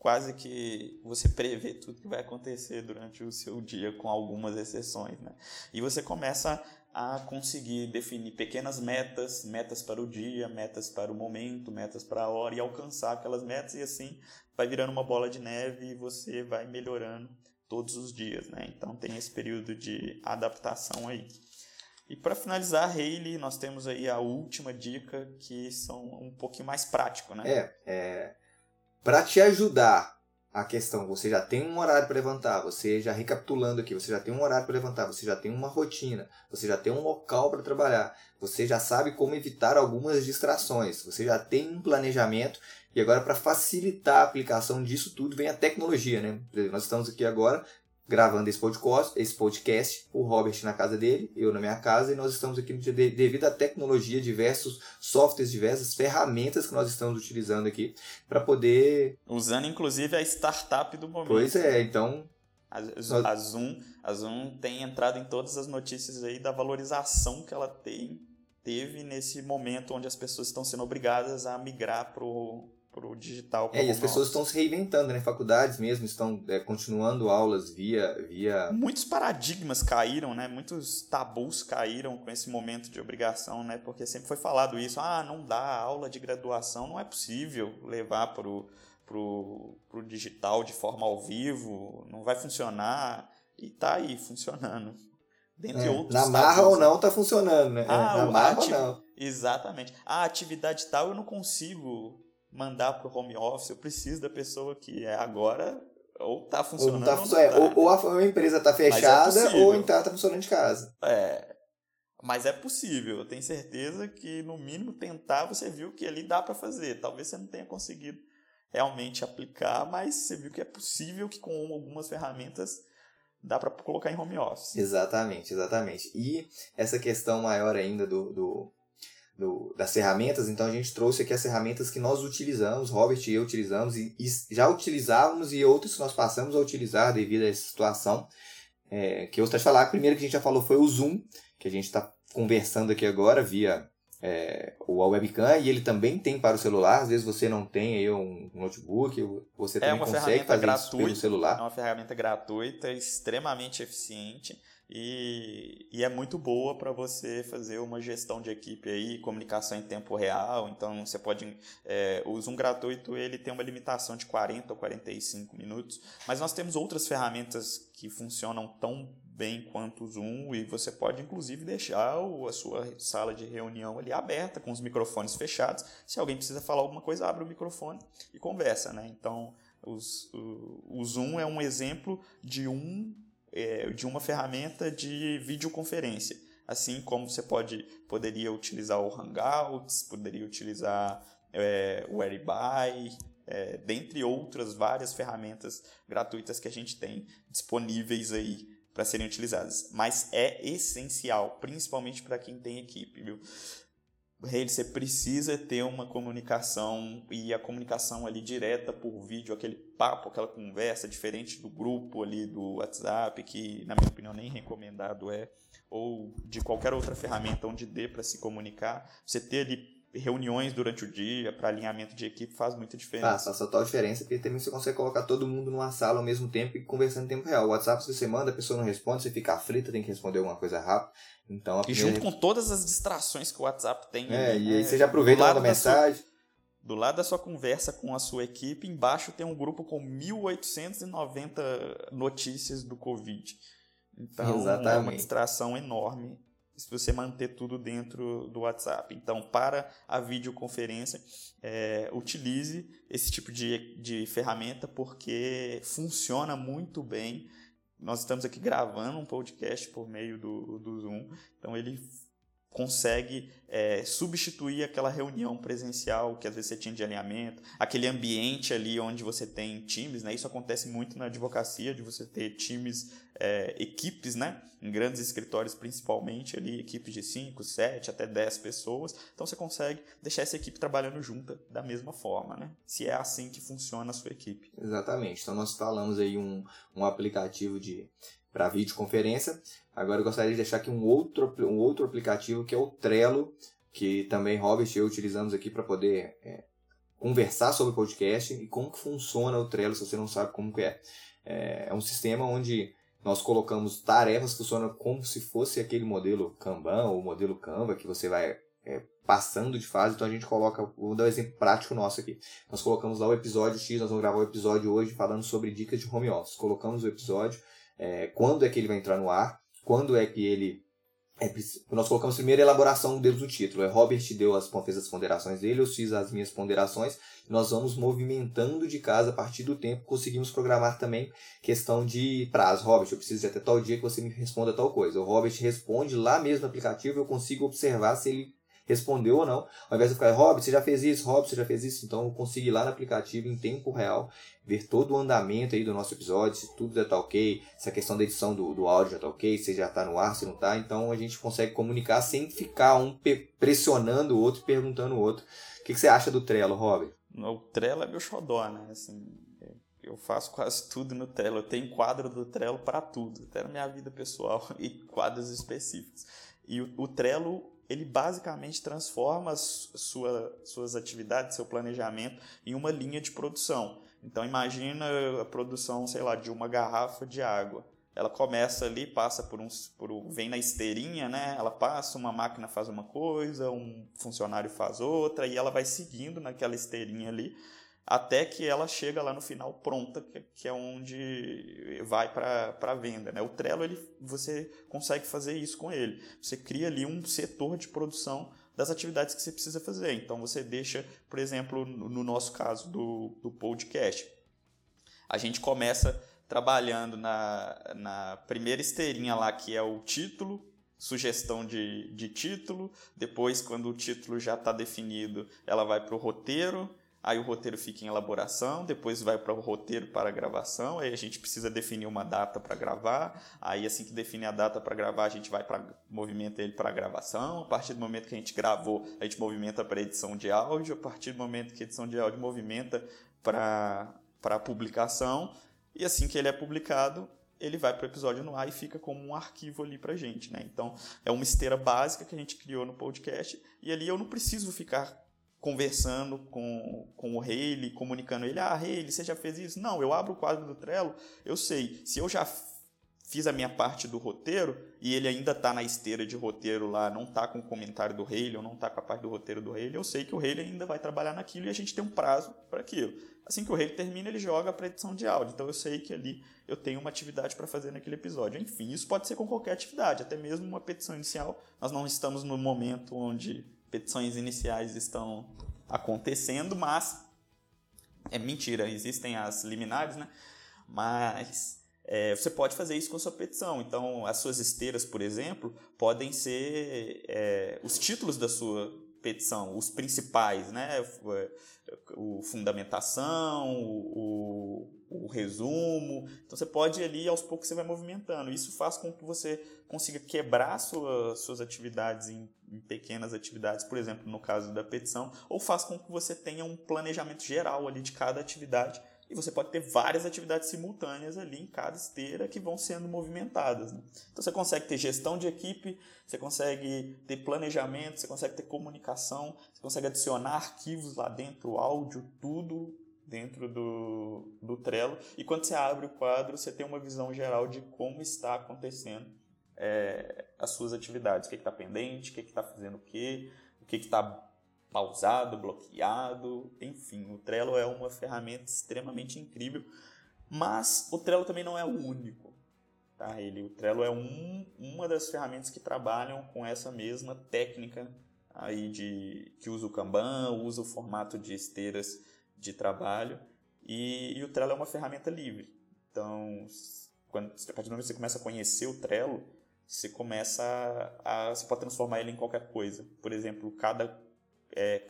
Speaker 2: quase que você prevê tudo que vai acontecer durante o seu dia, com algumas exceções. Né? E você começa a conseguir definir pequenas metas, metas para o dia, metas para o momento, metas para a hora e alcançar aquelas metas e assim vai virando uma bola de neve e você vai melhorando todos os dias, né? Então tem esse período de adaptação aí. E para finalizar, Hayley, nós temos aí a última dica que são um pouquinho mais prático, né?
Speaker 1: É, é para te ajudar a questão, você já tem um horário para levantar, você já recapitulando aqui, você já tem um horário para levantar, você já tem uma rotina, você já tem um local para trabalhar, você já sabe como evitar algumas distrações, você já tem um planejamento e agora para facilitar a aplicação disso tudo vem a tecnologia, né? Nós estamos aqui agora gravando esse podcast, esse podcast, o Robert na casa dele, eu na minha casa, e nós estamos aqui devido à tecnologia, diversos softwares, diversas ferramentas que nós estamos utilizando aqui para poder.
Speaker 2: Usando inclusive a startup do momento.
Speaker 1: Pois é, então.
Speaker 2: A, a, Zoom, a Zoom tem entrado em todas as notícias aí da valorização que ela tem, teve nesse momento onde as pessoas estão sendo obrigadas a migrar para o pro digital.
Speaker 1: É, e as pessoas estão se reinventando, né? Faculdades mesmo estão é, continuando aulas via, via...
Speaker 2: Muitos paradigmas caíram, né? Muitos tabus caíram com esse momento de obrigação, né? Porque sempre foi falado isso, ah, não dá aula de graduação, não é possível levar pro, pro, pro digital de forma ao vivo, não vai funcionar. E tá aí, funcionando.
Speaker 1: Dentre é, outros. Na marra ou não tá funcionando, né?
Speaker 2: Ah,
Speaker 1: na marra ou não.
Speaker 2: Exatamente. A atividade tal eu não consigo mandar para o home office, eu preciso da pessoa que é agora ou está funcionando.
Speaker 1: Ou, tá, ou, é, ou, ou a empresa está é fechada é ou então está funcionando de casa.
Speaker 2: É. Mas é possível, eu tenho certeza que no mínimo tentar você viu que ali dá para fazer. Talvez você não tenha conseguido realmente aplicar, mas você viu que é possível que com algumas ferramentas dá para colocar em home office.
Speaker 1: Exatamente, exatamente. E essa questão maior ainda do, do do, das ferramentas, então a gente trouxe aqui as ferramentas que nós utilizamos, Robert e eu utilizamos, e, e já utilizávamos e outras que nós passamos a utilizar devido a essa situação. É, que eu gostaria de falar, a primeira que a gente já falou foi o Zoom, que a gente está conversando aqui agora via é, o webcam, e ele também tem para o celular, às vezes você não tem aí um notebook, você é também consegue fazer gratuita, isso pelo celular.
Speaker 2: É uma ferramenta gratuita, extremamente eficiente, e, e é muito boa para você fazer uma gestão de equipe aí, comunicação em tempo real. Então você pode. É, o Zoom gratuito ele tem uma limitação de 40 ou 45 minutos, mas nós temos outras ferramentas que funcionam tão bem quanto o Zoom e você pode inclusive deixar a sua sala de reunião ali aberta com os microfones fechados. Se alguém precisa falar alguma coisa, abre o microfone e conversa, né? Então os, o, o Zoom é um exemplo de um é, de uma ferramenta de videoconferência. Assim como você pode, poderia utilizar o Hangouts, poderia utilizar é, o Airby, é, dentre outras várias ferramentas gratuitas que a gente tem disponíveis aí para serem utilizadas. Mas é essencial, principalmente para quem tem equipe, viu? Você precisa ter uma comunicação e a comunicação ali direta por vídeo, aquele papo, aquela conversa diferente do grupo ali do WhatsApp, que na minha opinião nem recomendado é, ou de qualquer outra ferramenta onde dê para se comunicar. Você ter ali reuniões durante o dia para alinhamento de equipe faz muita diferença.
Speaker 1: Faz, faz total diferença, porque também você consegue colocar todo mundo numa sala ao mesmo tempo e conversando em tempo real. O WhatsApp, se você manda, a pessoa não responde, você fica aflito, tem que responder alguma coisa rápido. Então,
Speaker 2: e junto com todas as distrações que o WhatsApp tem.
Speaker 1: É, e aí é, você já aproveita a mensagem. Sua,
Speaker 2: do lado da sua conversa com a sua equipe, embaixo tem um grupo com 1890 notícias do Covid. Então, Exatamente. é uma distração enorme se você manter tudo dentro do WhatsApp. Então, para a videoconferência, é, utilize esse tipo de, de ferramenta porque funciona muito bem. Nós estamos aqui gravando um podcast por meio do, do Zoom, então ele consegue é, substituir aquela reunião presencial que às vezes você tinha de alinhamento, aquele ambiente ali onde você tem times, né? Isso acontece muito na advocacia, de você ter times, é, equipes, né? Em grandes escritórios principalmente ali, equipes de 5, 7, até 10 pessoas. Então você consegue deixar essa equipe trabalhando junta da mesma forma, né? Se é assim que funciona a sua equipe.
Speaker 1: Exatamente. Então nós falamos aí um, um aplicativo de para videoconferência. Agora eu gostaria de deixar aqui um outro, um outro aplicativo que é o Trello, que também Robert e eu utilizamos aqui para poder é, conversar sobre podcast e como que funciona o Trello, se você não sabe como que é. É, é um sistema onde nós colocamos tarefas que funcionam como se fosse aquele modelo Kanban ou modelo Canva que você vai é, passando de fase. Então a gente coloca, vou dar um exemplo prático nosso aqui. Nós colocamos lá o episódio X, nós vamos gravar o episódio hoje falando sobre dicas de home office. Colocamos o episódio, é, quando é que ele vai entrar no ar, quando é que ele. É, nós colocamos primeiro a elaboração do título. É, Robert deu as, fez as ponderações dele, eu fiz as minhas ponderações. Nós vamos movimentando de casa a partir do tempo. Conseguimos programar também questão de prazo. Robert, eu preciso de até tal dia que você me responda tal coisa. O Robert responde lá mesmo no aplicativo, eu consigo observar se ele respondeu ou não. Ao invés de ficar, Rob, você já fez isso, Rob, você já fez isso. Então eu consigo ir lá no aplicativo em tempo real, ver todo o andamento aí do nosso episódio, se tudo já está ok, se a questão da edição do, do áudio já está ok, se já está no ar, se não está. Então a gente consegue comunicar sem ficar um pressionando o outro, perguntando o outro. O que, que você acha do Trello, Rob?
Speaker 2: O Trello é meu xodó, né? Assim, eu faço quase tudo no Trello. Eu tenho quadro do Trello para tudo, até na minha vida pessoal e quadros específicos. E o, o Trello, ele basicamente transforma sua, suas atividades, seu planejamento em uma linha de produção. Então imagina a produção, sei lá, de uma garrafa de água. Ela começa ali, passa por um, por um, vem na esteirinha, né? Ela passa, uma máquina faz uma coisa, um funcionário faz outra e ela vai seguindo naquela esteirinha ali até que ela chega lá no final pronta, que é onde vai para a venda. Né? O Trello, ele, você consegue fazer isso com ele. Você cria ali um setor de produção das atividades que você precisa fazer. Então, você deixa, por exemplo, no nosso caso do, do podcast, a gente começa trabalhando na, na primeira esteirinha lá, que é o título, sugestão de, de título. Depois, quando o título já está definido, ela vai para o roteiro aí o roteiro fica em elaboração, depois vai para o roteiro para a gravação, aí a gente precisa definir uma data para gravar, aí assim que define a data para gravar, a gente vai para movimenta ele para a gravação, a partir do momento que a gente gravou, a gente movimenta para edição de áudio, a partir do momento que a edição de áudio movimenta para para publicação, e assim que ele é publicado, ele vai para o episódio no ar e fica como um arquivo ali para gente, né? Então, é uma esteira básica que a gente criou no podcast e ali eu não preciso ficar conversando com, com o Haley, comunicando ele, ah, Haley, você já fez isso? Não, eu abro o quadro do Trello, eu sei, se eu já fiz a minha parte do roteiro e ele ainda está na esteira de roteiro lá, não está com o comentário do Haley ou não está com a parte do roteiro do Haley, eu sei que o Haley ainda vai trabalhar naquilo e a gente tem um prazo para aquilo. Assim que o Haley termina, ele joga para edição de áudio, então eu sei que ali eu tenho uma atividade para fazer naquele episódio. Enfim, isso pode ser com qualquer atividade, até mesmo uma petição inicial. Nós não estamos no momento onde petições iniciais estão acontecendo, mas é mentira, existem as liminares, né? Mas é, você pode fazer isso com sua petição. Então, as suas esteiras, por exemplo, podem ser é, os títulos da sua petição, os principais, né? O fundamentação, o, o, resumo. Então você pode ali aos poucos você vai movimentando. Isso faz com que você consiga quebrar sua, suas atividades em, em, pequenas atividades, por exemplo, no caso da petição, ou faz com que você tenha um planejamento geral ali de cada atividade e você pode ter várias atividades simultâneas ali em cada esteira que vão sendo movimentadas. Né? Então você consegue ter gestão de equipe, você consegue ter planejamento, você consegue ter comunicação, você consegue adicionar arquivos lá dentro, áudio, tudo dentro do, do Trello. E quando você abre o quadro, você tem uma visão geral de como está acontecendo é, as suas atividades, o que está pendente, o que está fazendo o quê, o que está pausado, bloqueado, enfim, o Trello é uma ferramenta extremamente incrível, mas o Trello também não é o único. Tá? Ele, o Trello é um, uma das ferramentas que trabalham com essa mesma técnica aí de que usa o Kanban, usa o formato de esteiras de trabalho e, e o Trello é uma ferramenta livre. Então, quando, a partir do momento que você começa a conhecer o Trello, você começa a, a você pode transformar ele em qualquer coisa. Por exemplo, cada é,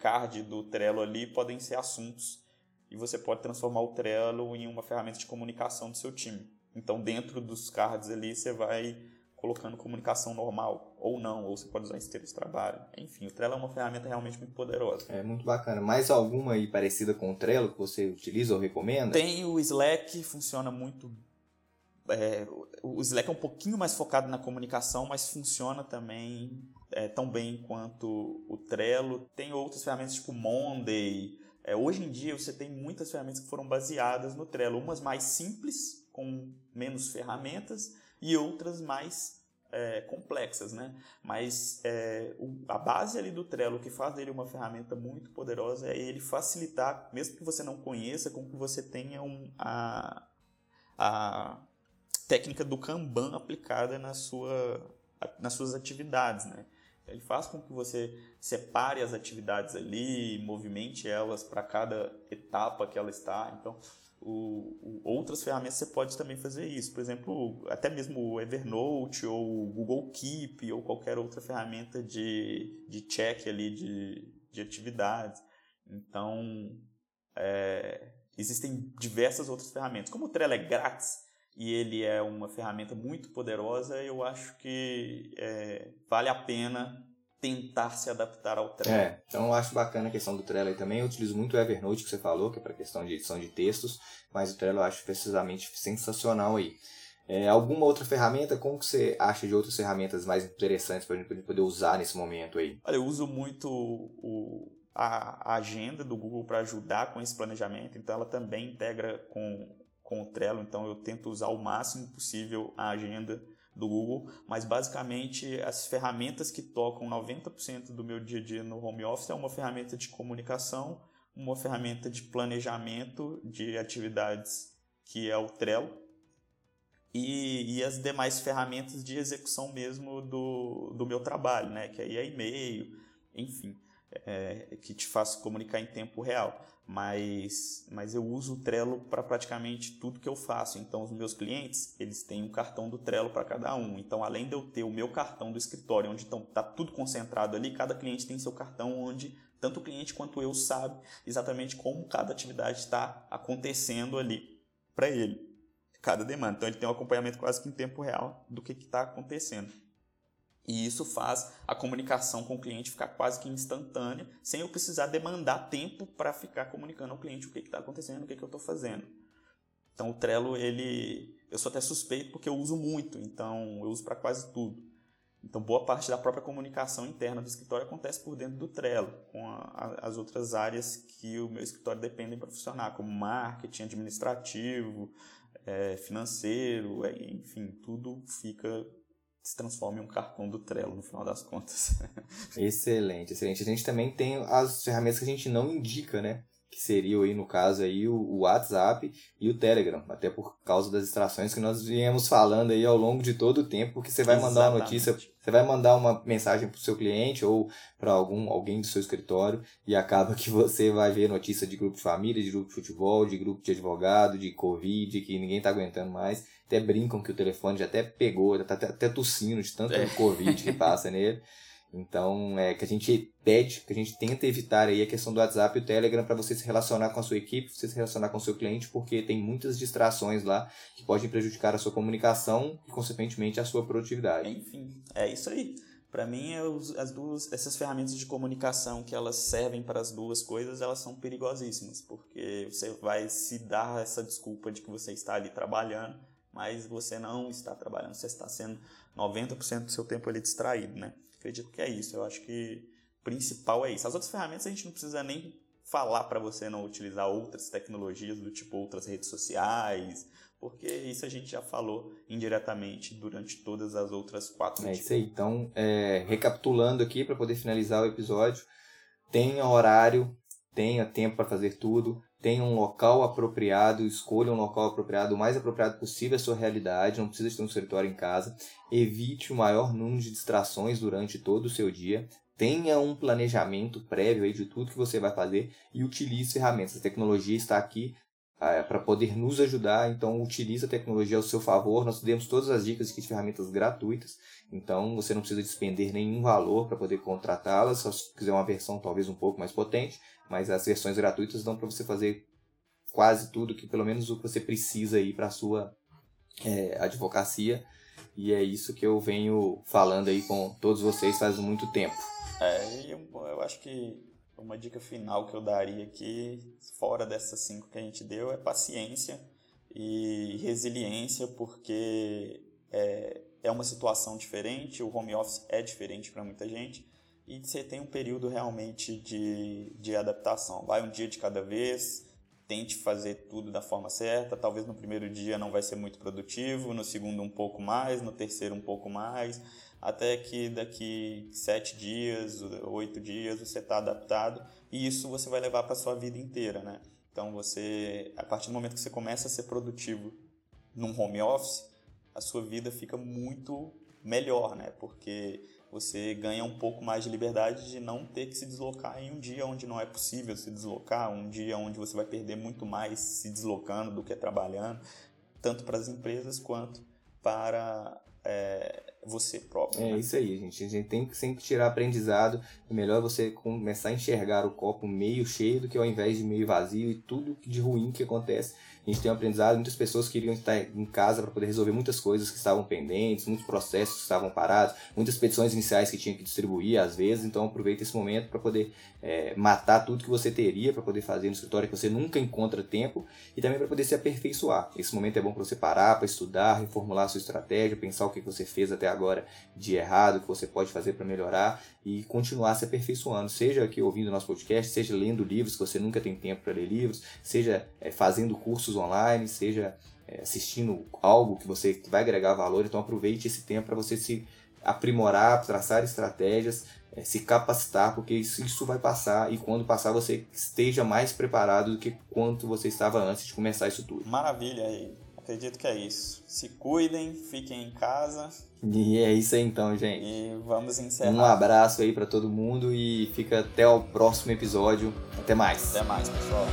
Speaker 2: card do Trello ali podem ser assuntos e você pode transformar o Trello em uma ferramenta de comunicação do seu time. Então, dentro dos cards ali, você vai colocando comunicação normal, ou não, ou você pode usar esteira de trabalho. Enfim, o Trello é uma ferramenta realmente muito poderosa.
Speaker 1: É muito bacana. Mais alguma aí parecida com o Trello que você utiliza ou recomenda?
Speaker 2: Tem o Slack, funciona muito. É, o Slack é um pouquinho mais focado na comunicação, mas funciona também é, tão bem quanto o Trello. Tem outras ferramentas tipo Monday. É, hoje em dia você tem muitas ferramentas que foram baseadas no Trello, umas mais simples, com menos ferramentas, e outras mais é, complexas, né? Mas é, o, a base ali do Trello, que faz dele uma ferramenta muito poderosa, é ele facilitar, mesmo que você não conheça, com que você tenha um, a, a técnica do Kanban aplicada na sua, nas suas atividades, né? Ele faz com que você separe as atividades ali, movimente elas para cada etapa que ela está. Então, o, o, outras ferramentas você pode também fazer isso. Por exemplo, até mesmo o Evernote ou o Google Keep ou qualquer outra ferramenta de, de check ali de, de atividades. Então, é, existem diversas outras ferramentas. Como o Trello é grátis e ele é uma ferramenta muito poderosa, eu acho que é, vale a pena tentar se adaptar ao Trello.
Speaker 1: É, então eu acho bacana a questão do Trello aí também. Eu utilizo muito o Evernote que você falou, que é para questão de edição de textos, mas o Trello eu acho precisamente sensacional aí. É, alguma outra ferramenta? Como que você acha de outras ferramentas mais interessantes para a gente poder usar nesse momento aí?
Speaker 2: Olha, eu uso muito o, a, a agenda do Google para ajudar com esse planejamento, então ela também integra com, com o Trello, então eu tento usar o máximo possível a agenda do Google, mas basicamente as ferramentas que tocam 90% do meu dia a dia no home office é uma ferramenta de comunicação, uma ferramenta de planejamento de atividades que é o Trello e, e as demais ferramentas de execução mesmo do, do meu trabalho, né? que aí é e-mail, enfim, é, que te faz comunicar em tempo real mas, mas eu uso o Trello para praticamente tudo que eu faço. Então, os meus clientes, eles têm um cartão do Trello para cada um. Então, além de eu ter o meu cartão do escritório, onde está tudo concentrado ali, cada cliente tem seu cartão onde tanto o cliente quanto eu sabe exatamente como cada atividade está acontecendo ali para ele, cada demanda. Então, ele tem um acompanhamento quase que em tempo real do que está acontecendo. E isso faz a comunicação com o cliente ficar quase que instantânea, sem eu precisar demandar tempo para ficar comunicando ao cliente o que está acontecendo, o que, que eu estou fazendo. Então o Trello, ele, eu sou até suspeito porque eu uso muito, então eu uso para quase tudo. Então boa parte da própria comunicação interna do escritório acontece por dentro do Trello, com a, a, as outras áreas que o meu escritório dependem para funcionar, como marketing, administrativo, é, financeiro, é, enfim, tudo fica se transforma em um cartão do Trello no final das contas.
Speaker 1: excelente, excelente. A gente também tem as ferramentas que a gente não indica, né? Que seriam aí, no caso, aí, o WhatsApp e o Telegram, até por causa das distrações que nós viemos falando aí ao longo de todo o tempo, porque você vai Exatamente. mandar uma notícia, você vai mandar uma mensagem para o seu cliente ou para algum alguém do seu escritório e acaba que você vai ver notícia de grupo de família, de grupo de futebol, de grupo de advogado, de Covid, que ninguém está aguentando mais até brincam que o telefone já até pegou, já tá até, até tossindo de tanto é. Covid que passa nele. Então, é que a gente pede, que a gente tenta evitar aí a questão do WhatsApp e o Telegram para você se relacionar com a sua equipe, você se relacionar com o seu cliente, porque tem muitas distrações lá que podem prejudicar a sua comunicação e, consequentemente, a sua produtividade.
Speaker 2: Enfim, é isso aí. Para mim, as duas, essas ferramentas de comunicação que elas servem para as duas coisas, elas são perigosíssimas, porque você vai se dar essa desculpa de que você está ali trabalhando mas você não está trabalhando, você está sendo 90% do seu tempo ali distraído, né? Acredito que é isso. Eu acho que o principal é isso. As outras ferramentas a gente não precisa nem falar para você não utilizar outras tecnologias do tipo outras redes sociais, porque isso a gente já falou indiretamente durante todas as outras quatro.
Speaker 1: É isso aí. Então, é, recapitulando aqui para poder finalizar o episódio, tenha horário, tenha tempo para fazer tudo, tenha um local apropriado, escolha um local apropriado, o mais apropriado possível à sua realidade, não precisa ter um escritório em casa, evite o maior número de distrações durante todo o seu dia, tenha um planejamento prévio de tudo que você vai fazer e utilize ferramentas. A tecnologia está aqui para poder nos ajudar, então utilize a tecnologia ao seu favor. Nós demos todas as dicas aqui de ferramentas gratuitas, então você não precisa despender nenhum valor para poder contratá-las, só se quiser uma versão talvez um pouco mais potente, mas as versões gratuitas dão para você fazer quase tudo que pelo menos o que você precisa aí para a sua é, advocacia. E é isso que eu venho falando aí com todos vocês faz muito tempo.
Speaker 2: É, eu, eu acho que uma dica final que eu daria aqui, fora dessas cinco que a gente deu, é paciência e resiliência, porque é, é uma situação diferente, o home office é diferente para muita gente e você tem um período realmente de, de adaptação. Vai um dia de cada vez, tente fazer tudo da forma certa. Talvez no primeiro dia não vai ser muito produtivo, no segundo um pouco mais, no terceiro um pouco mais, até que daqui sete dias, oito dias você está adaptado e isso você vai levar para sua vida inteira, né? Então você, a partir do momento que você começa a ser produtivo num home office, a sua vida fica muito melhor, né? Porque você ganha um pouco mais de liberdade de não ter que se deslocar em um dia onde não é possível se deslocar, um dia onde você vai perder muito mais se deslocando do que trabalhando, tanto para as empresas quanto para é, você próprio.
Speaker 1: É
Speaker 2: né?
Speaker 1: isso aí, gente. A gente tem que sempre tirar aprendizado. É melhor você começar a enxergar o copo meio cheio do que ao invés de meio vazio e tudo de ruim que acontece a gente tem um aprendizado, muitas pessoas queriam estar em casa para poder resolver muitas coisas que estavam pendentes, muitos processos que estavam parados, muitas petições iniciais que tinha que distribuir às vezes, então aproveita esse momento para poder é, matar tudo que você teria para poder fazer no escritório que você nunca encontra tempo e também para poder se aperfeiçoar. Esse momento é bom para você parar, para estudar, reformular a sua estratégia, pensar o que você fez até agora de errado, que você pode fazer para melhorar e continuar se aperfeiçoando, seja aqui ouvindo nosso podcast, seja lendo livros que você nunca tem tempo para ler livros, seja é, fazendo cursos online, seja é, assistindo algo que você vai agregar valor. Então aproveite esse tempo para você se aprimorar, traçar estratégias, é, se capacitar, porque isso, isso vai passar e quando passar você esteja mais preparado do que quanto você estava antes de começar isso tudo.
Speaker 2: Maravilha aí. Acredito que é isso. Se cuidem, fiquem em casa.
Speaker 1: E é isso aí então, gente.
Speaker 2: E vamos encerrar.
Speaker 1: Um abraço aí para todo mundo e fica até o próximo episódio. Até mais.
Speaker 2: Até mais, pessoal.